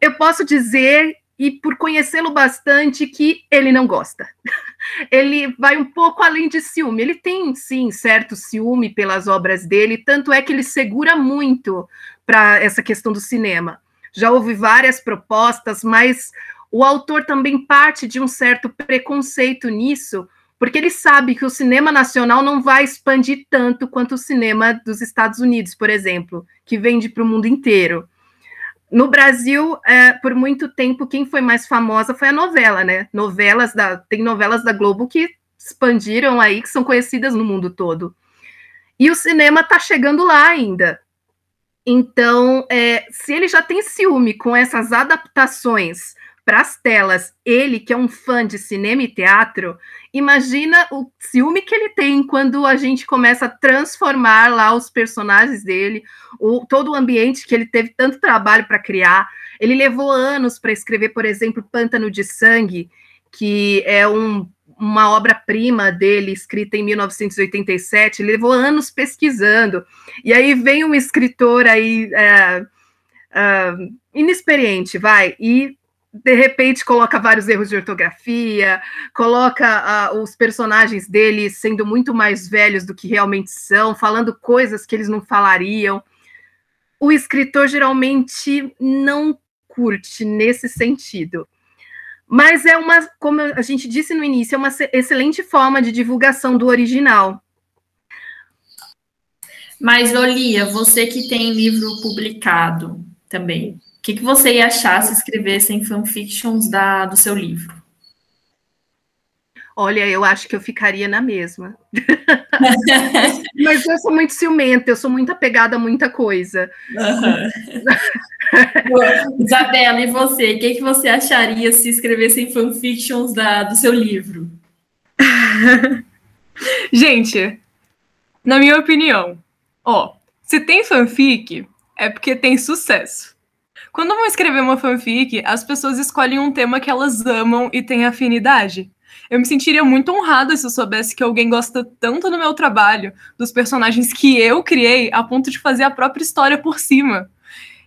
Eu posso dizer, e por conhecê-lo bastante, que ele não gosta. ele vai um pouco além de ciúme. Ele tem, sim, certo ciúme pelas obras dele, tanto é que ele segura muito para essa questão do cinema. Já houve várias propostas, mas o autor também parte de um certo preconceito nisso, porque ele sabe que o cinema nacional não vai expandir tanto quanto o cinema dos Estados Unidos, por exemplo, que vende para o mundo inteiro. No Brasil, é, por muito tempo, quem foi mais famosa foi a novela, né? Novelas da, tem novelas da Globo que expandiram aí, que são conhecidas no mundo todo. E o cinema está chegando lá ainda. Então, é, se ele já tem ciúme com essas adaptações para as telas, ele que é um fã de cinema e teatro, imagina o ciúme que ele tem quando a gente começa a transformar lá os personagens dele, o, todo o ambiente que ele teve tanto trabalho para criar. Ele levou anos para escrever, por exemplo, Pântano de Sangue, que é um uma obra-prima dele, escrita em 1987, ele levou anos pesquisando. E aí vem um escritor aí é, é, inexperiente, vai, e de repente coloca vários erros de ortografia, coloca uh, os personagens dele sendo muito mais velhos do que realmente são, falando coisas que eles não falariam. O escritor geralmente não curte nesse sentido. Mas é uma, como a gente disse no início, é uma excelente forma de divulgação do original. Mas, Olia, você que tem livro publicado também, que, que você ia achar se escrevessem fanfictions da, do seu livro? Olha, eu acho que eu ficaria na mesma. Mas eu sou muito ciumenta, eu sou muito apegada a muita coisa. Uhum. Isabela, e você? O que, que você acharia se escrevessem fanfictions da, do seu livro? Gente, na minha opinião, ó, se tem fanfic, é porque tem sucesso. Quando vão escrever uma fanfic, as pessoas escolhem um tema que elas amam e têm afinidade. Eu me sentiria muito honrada se eu soubesse que alguém gosta tanto do meu trabalho, dos personagens que eu criei, a ponto de fazer a própria história por cima.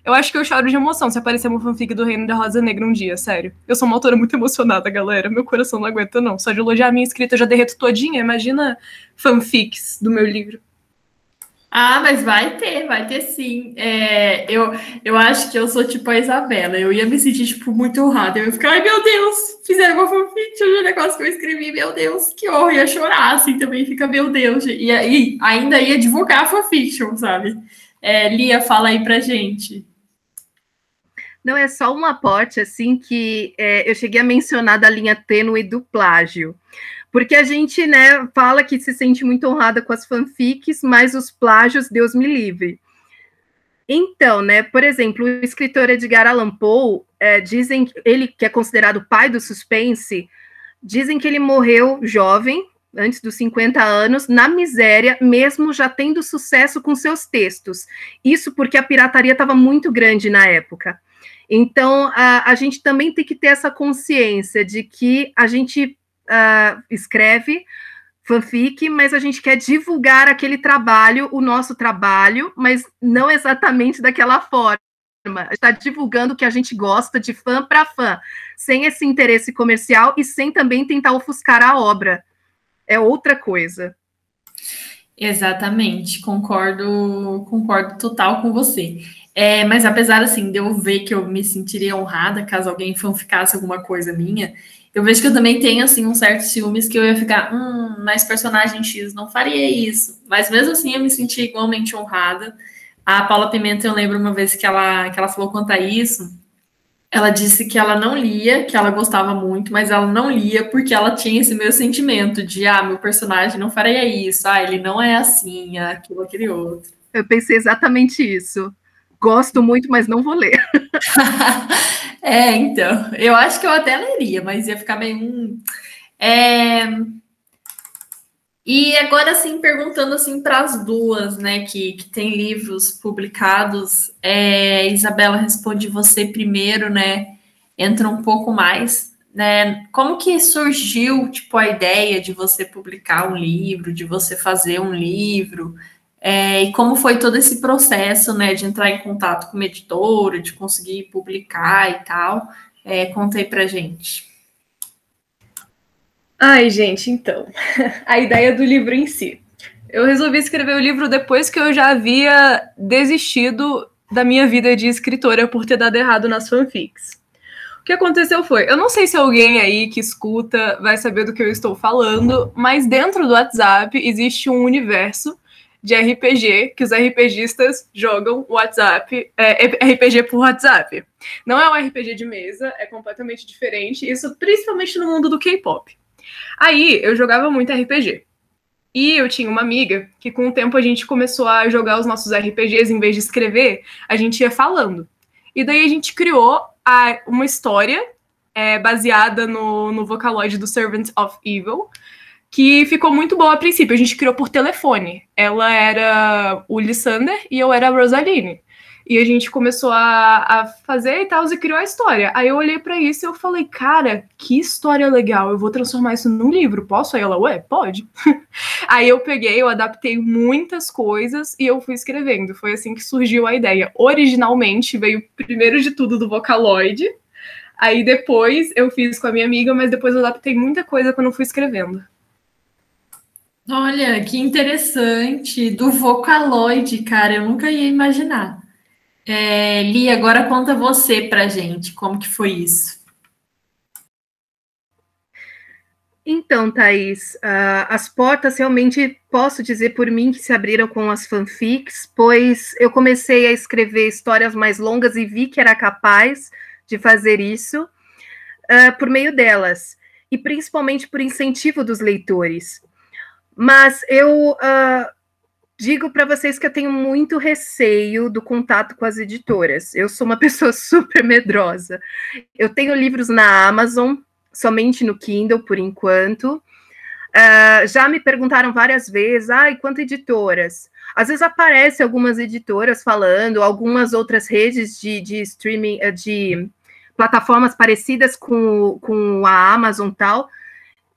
Eu acho que eu choro de emoção se aparecer uma fanfic do Reino da Rosa Negra um dia, sério. Eu sou uma autora muito emocionada, galera. Meu coração não aguenta, não. Só de elogiar a minha escrita eu já derreto todinha. Imagina fanfics do meu livro. Ah, mas vai ter, vai ter sim. É, eu, eu acho que eu sou tipo a Isabela. Eu ia me sentir, tipo, muito honrada. Eu ia ficar, ai meu Deus, fizeram uma fanfiction de um negócio que eu escrevi, meu Deus, que horror. Ia chorar, assim, também fica, meu Deus. E aí, ainda ia divulgar a fanfiction, sabe? É, Lia, fala aí pra gente. Não, é só um aporte, assim, que é, eu cheguei a mencionar da linha tênue do plágio. Porque a gente, né, fala que se sente muito honrada com as fanfics, mas os plágios, Deus me livre. Então, né, por exemplo, o escritor Edgar Allan Poe, é, dizem, ele que é considerado pai do suspense, dizem que ele morreu jovem, antes dos 50 anos, na miséria, mesmo já tendo sucesso com seus textos. Isso porque a pirataria estava muito grande na época. Então, a, a gente também tem que ter essa consciência de que a gente uh, escreve fanfic, mas a gente quer divulgar aquele trabalho, o nosso trabalho, mas não exatamente daquela forma. Está divulgando que a gente gosta de fã para fã, sem esse interesse comercial e sem também tentar ofuscar a obra. É outra coisa. Exatamente, concordo, concordo total com você. É, mas apesar assim de eu ver que eu me sentiria honrada caso alguém fanficasse alguma coisa minha, eu vejo que eu também tenho assim um certo ciúmes que eu ia ficar, hum, mas personagem X não faria isso. Mas mesmo assim eu me senti igualmente honrada. A Paula Pimenta, eu lembro uma vez que ela, que ela falou quanto a isso, ela disse que ela não lia, que ela gostava muito, mas ela não lia porque ela tinha esse meu sentimento de, ah, meu personagem não faria isso, ah, ele não é assim, ah, aquilo, aquele outro. Eu pensei exatamente isso. Gosto muito, mas não vou ler. é, então, eu acho que eu até leria, mas ia ficar meio. Hum, é... E agora, assim, perguntando assim para as duas, né, que, que tem livros publicados, é, Isabela responde você primeiro, né? Entra um pouco mais, né? Como que surgiu, tipo, a ideia de você publicar um livro, de você fazer um livro? É, e como foi todo esse processo, né, de entrar em contato com uma editora, de conseguir publicar e tal? É, conta aí pra gente. Ai, gente, então, a ideia do livro em si. Eu resolvi escrever o livro depois que eu já havia desistido da minha vida de escritora por ter dado errado nas fanfics. O que aconteceu foi, eu não sei se alguém aí que escuta vai saber do que eu estou falando, mas dentro do WhatsApp existe um universo de RPG que os RPGistas jogam WhatsApp, é, RPG por WhatsApp. Não é um RPG de mesa, é completamente diferente, isso principalmente no mundo do K-pop. Aí eu jogava muito RPG. E eu tinha uma amiga que, com o tempo, a gente começou a jogar os nossos RPGs, em vez de escrever, a gente ia falando. E daí a gente criou a, uma história é, baseada no, no Vocaloid do Servants of Evil, que ficou muito boa a princípio. A gente criou por telefone. Ela era o Lissander e eu era a Rosaline. E a gente começou a, a fazer e tal, e criou a história. Aí eu olhei para isso e eu falei, cara, que história legal, eu vou transformar isso num livro, posso? Aí ela, ué, pode. Aí eu peguei, eu adaptei muitas coisas e eu fui escrevendo. Foi assim que surgiu a ideia. Originalmente veio primeiro de tudo do Vocaloid, aí depois eu fiz com a minha amiga, mas depois eu adaptei muita coisa quando fui escrevendo. Olha, que interessante. Do Vocaloid, cara, eu nunca ia imaginar. É, Li, agora conta você pra gente, como que foi isso? Então, Thaís, uh, as portas realmente posso dizer por mim que se abriram com as fanfics, pois eu comecei a escrever histórias mais longas e vi que era capaz de fazer isso uh, por meio delas, e principalmente por incentivo dos leitores. Mas eu uh, digo para vocês que eu tenho muito receio do contato com as editoras. Eu sou uma pessoa super medrosa. Eu tenho livros na Amazon, somente no Kindle por enquanto. Uh, já me perguntaram várias vezes, ai, quantas editoras? Às vezes aparece algumas editoras falando, algumas outras redes de, de streaming, eh, de plataformas parecidas com, com a Amazon tal,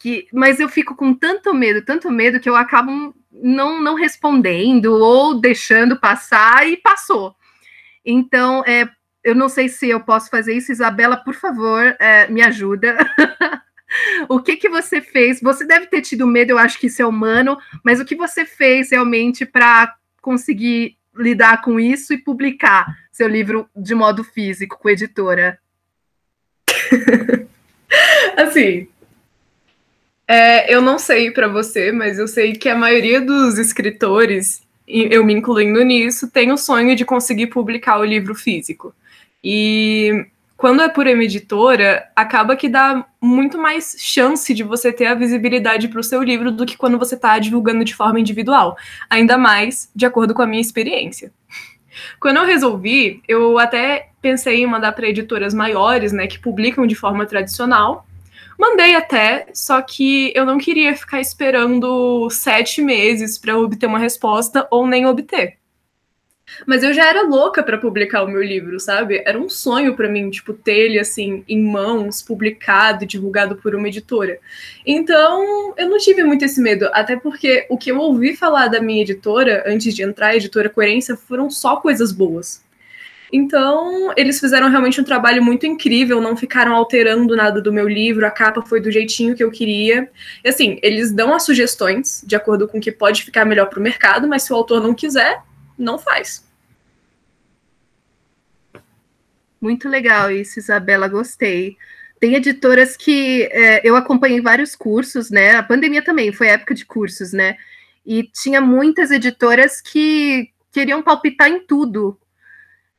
que, mas eu fico com tanto medo, tanto medo que eu acabo não, não respondendo ou deixando passar e passou. Então, é, eu não sei se eu posso fazer isso. Isabela, por favor, é, me ajuda. o que, que você fez? Você deve ter tido medo, eu acho que isso é humano, mas o que você fez realmente para conseguir lidar com isso e publicar seu livro de modo físico com editora? assim, é, eu não sei para você, mas eu sei que a maioria dos escritores, eu me incluindo nisso, tem o sonho de conseguir publicar o livro físico. E quando é por editora, acaba que dá muito mais chance de você ter a visibilidade para o seu livro do que quando você está divulgando de forma individual. Ainda mais de acordo com a minha experiência. Quando eu resolvi, eu até pensei em mandar para editoras maiores, né, que publicam de forma tradicional, Mandei até, só que eu não queria ficar esperando sete meses para obter uma resposta ou nem obter. Mas eu já era louca para publicar o meu livro, sabe? Era um sonho para mim, tipo, ter ele assim em mãos, publicado, divulgado por uma editora. Então, eu não tive muito esse medo, até porque o que eu ouvi falar da minha editora antes de entrar, a editora Coerência, foram só coisas boas. Então, eles fizeram realmente um trabalho muito incrível, não ficaram alterando nada do meu livro, a capa foi do jeitinho que eu queria. E assim, eles dão as sugestões de acordo com o que pode ficar melhor para o mercado, mas se o autor não quiser, não faz. Muito legal isso, Isabela, gostei. Tem editoras que é, eu acompanhei vários cursos, né? A pandemia também foi época de cursos, né? E tinha muitas editoras que queriam palpitar em tudo,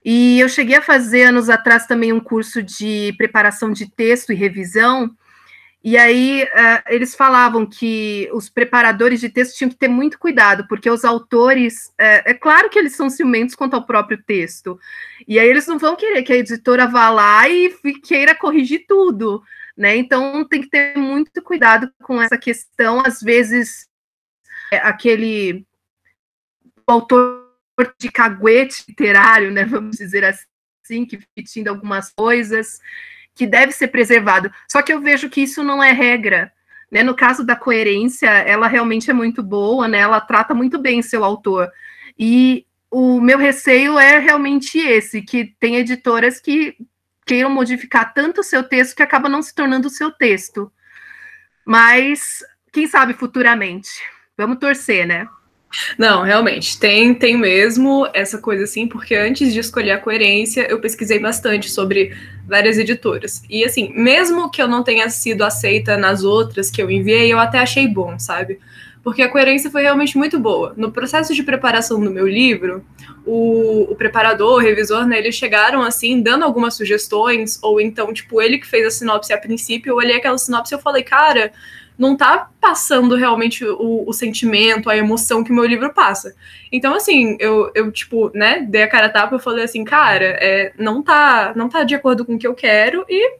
e eu cheguei a fazer anos atrás também um curso de preparação de texto e revisão. E aí uh, eles falavam que os preparadores de texto tinham que ter muito cuidado, porque os autores, uh, é claro que eles são ciumentos quanto ao próprio texto. E aí eles não vão querer que a editora vá lá e queira corrigir tudo, né? Então tem que ter muito cuidado com essa questão. Às vezes aquele autor de caguete literário, né, vamos dizer assim, que repetindo algumas coisas, que deve ser preservado. Só que eu vejo que isso não é regra. Né? No caso da coerência, ela realmente é muito boa, né? ela trata muito bem seu autor. E o meu receio é realmente esse, que tem editoras que queiram modificar tanto o seu texto que acaba não se tornando o seu texto. Mas quem sabe futuramente. Vamos torcer, né? Não, realmente, tem, tem mesmo essa coisa assim, porque antes de escolher a coerência, eu pesquisei bastante sobre várias editoras. E assim, mesmo que eu não tenha sido aceita nas outras que eu enviei, eu até achei bom, sabe? porque a coerência foi realmente muito boa. No processo de preparação do meu livro, o, o, preparador, o revisor, né, eles chegaram assim, dando algumas sugestões, ou então, tipo, ele que fez a sinopse a princípio, eu olhei aquela sinopse e eu falei, cara, não tá passando realmente o, o, sentimento, a emoção que o meu livro passa. Então, assim, eu, eu tipo, né, dei a cara a tapa, eu falei assim, cara, é, não tá, não tá de acordo com o que eu quero, e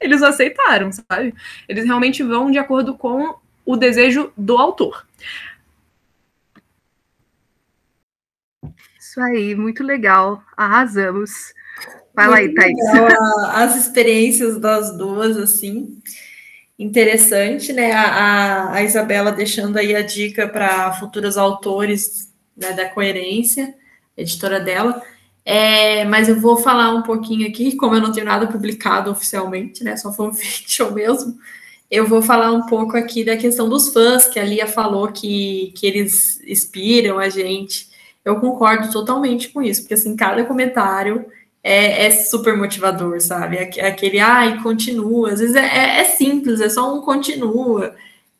eles aceitaram, sabe? Eles realmente vão de acordo com o desejo do autor. Isso aí, muito legal. Arrasamos. Vai lá aí, Thaís. As experiências das duas, assim. Interessante, né? A, a Isabela deixando aí a dica para futuros autores né, da coerência, editora dela. É, mas eu vou falar um pouquinho aqui, como eu não tenho nada publicado oficialmente, né? Só fanfiction mesmo eu vou falar um pouco aqui da questão dos fãs, que a Lia falou que, que eles inspiram a gente. Eu concordo totalmente com isso, porque assim, cada comentário é, é super motivador, sabe? Aquele, ai, continua. Às vezes é, é, é simples, é só um continua.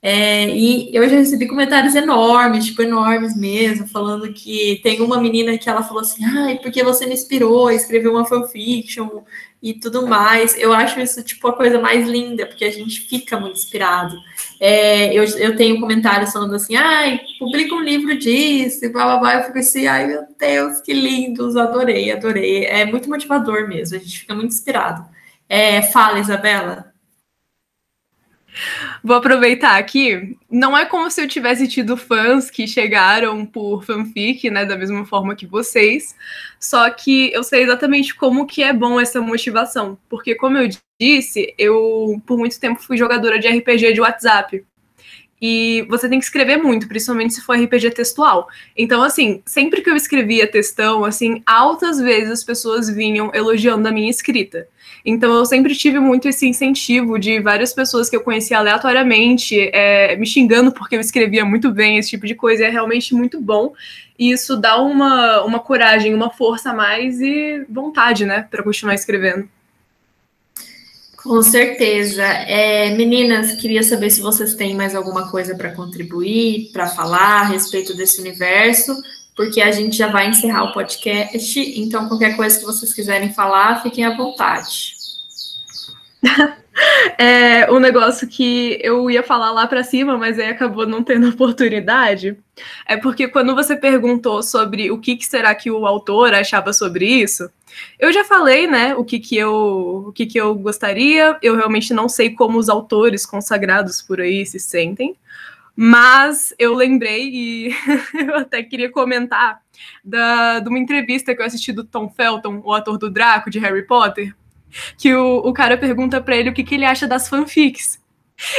É, e eu já recebi comentários enormes, tipo, enormes mesmo, falando que tem uma menina que ela falou assim, ai, porque você me inspirou a escrever uma fanfiction e tudo mais. Eu acho isso, tipo, a coisa mais linda, porque a gente fica muito inspirado. É, eu, eu tenho comentários falando assim, ai, publica um livro disso, e blá, blá, blá. Eu fico assim, ai, meu Deus, que lindos, adorei, adorei. É muito motivador mesmo, a gente fica muito inspirado. É, fala, Isabela. Vou aproveitar aqui. Não é como se eu tivesse tido fãs que chegaram por fanfic, né, da mesma forma que vocês. Só que eu sei exatamente como que é bom essa motivação, porque como eu disse, eu por muito tempo fui jogadora de RPG de WhatsApp. E você tem que escrever muito, principalmente se for RPG textual. Então, assim, sempre que eu escrevia textão, assim, altas vezes as pessoas vinham elogiando a minha escrita. Então eu sempre tive muito esse incentivo de várias pessoas que eu conhecia aleatoriamente é, me xingando porque eu escrevia muito bem, esse tipo de coisa. é realmente muito bom. E isso dá uma, uma coragem, uma força a mais e vontade, né, para continuar escrevendo. Com certeza. É, meninas, queria saber se vocês têm mais alguma coisa para contribuir, para falar a respeito desse universo porque a gente já vai encerrar o podcast, então qualquer coisa que vocês quiserem falar, fiquem à vontade. É um negócio que eu ia falar lá para cima, mas aí acabou não tendo oportunidade. É porque quando você perguntou sobre o que, que, será que o autor achava sobre isso, eu já falei, né, o que, que eu o que, que eu gostaria. Eu realmente não sei como os autores consagrados por aí se sentem. Mas eu lembrei e eu até queria comentar da, de uma entrevista que eu assisti do Tom Felton, o ator do Draco de Harry Potter, que o, o cara pergunta para ele o que, que ele acha das fanfics.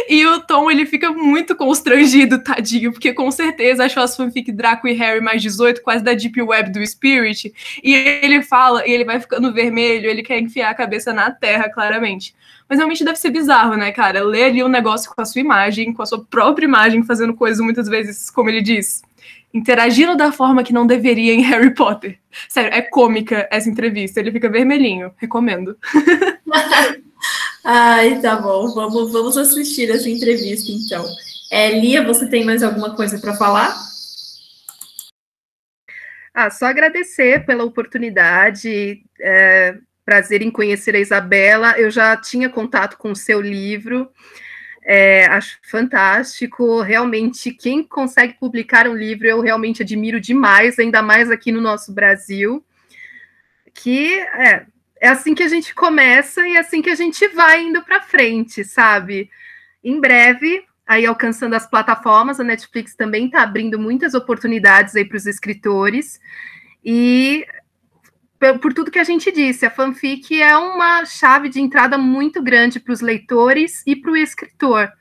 E o Tom, ele fica muito constrangido, tadinho, porque com certeza achou as fanfic Draco e Harry mais 18, quase da Deep Web do Spirit. E ele fala, e ele vai ficando vermelho, ele quer enfiar a cabeça na terra, claramente. Mas realmente deve ser bizarro, né, cara? Ler ali um negócio com a sua imagem, com a sua própria imagem, fazendo coisas muitas vezes, como ele diz, interagindo da forma que não deveria em Harry Potter. Sério, é cômica essa entrevista, ele fica vermelhinho, recomendo. Ai, tá bom. Vamos, vamos assistir essa entrevista, então. É, Lia, você tem mais alguma coisa para falar? Ah, só agradecer pela oportunidade. É, prazer em conhecer a Isabela. Eu já tinha contato com o seu livro. É, acho fantástico. Realmente, quem consegue publicar um livro, eu realmente admiro demais, ainda mais aqui no nosso Brasil. Que é, é assim que a gente começa e é assim que a gente vai indo para frente, sabe? Em breve aí alcançando as plataformas. A Netflix também está abrindo muitas oportunidades aí para os escritores. E por, tudo que a gente disse, a fanfic é uma chave de entrada muito grande para os leitores e para o escritor.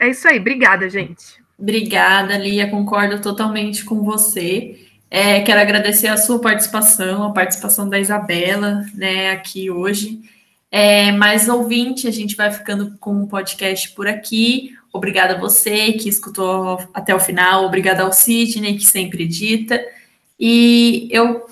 É isso aí, obrigada, gente. Obrigada, Lia, concordo totalmente com você. É, quero agradecer a sua participação, a participação da Isabela, né, aqui hoje. É, mais ouvinte, a gente vai ficando com o podcast por aqui. Obrigada a você que escutou até o final, obrigada ao Sidney, que sempre edita. E eu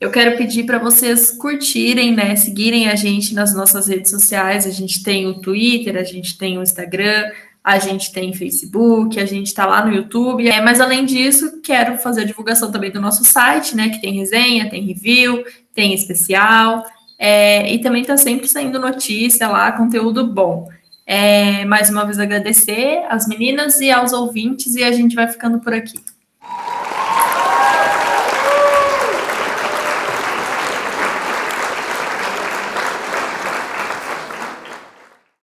eu quero pedir para vocês curtirem, né, seguirem a gente nas nossas redes sociais. A gente tem o Twitter, a gente tem o Instagram, a gente tem Facebook, a gente está lá no YouTube. É, mas além disso, quero fazer a divulgação também do nosso site, né? Que tem resenha, tem review, tem especial. É, e também está sempre saindo notícia lá, conteúdo bom. É, mais uma vez agradecer às meninas e aos ouvintes, e a gente vai ficando por aqui.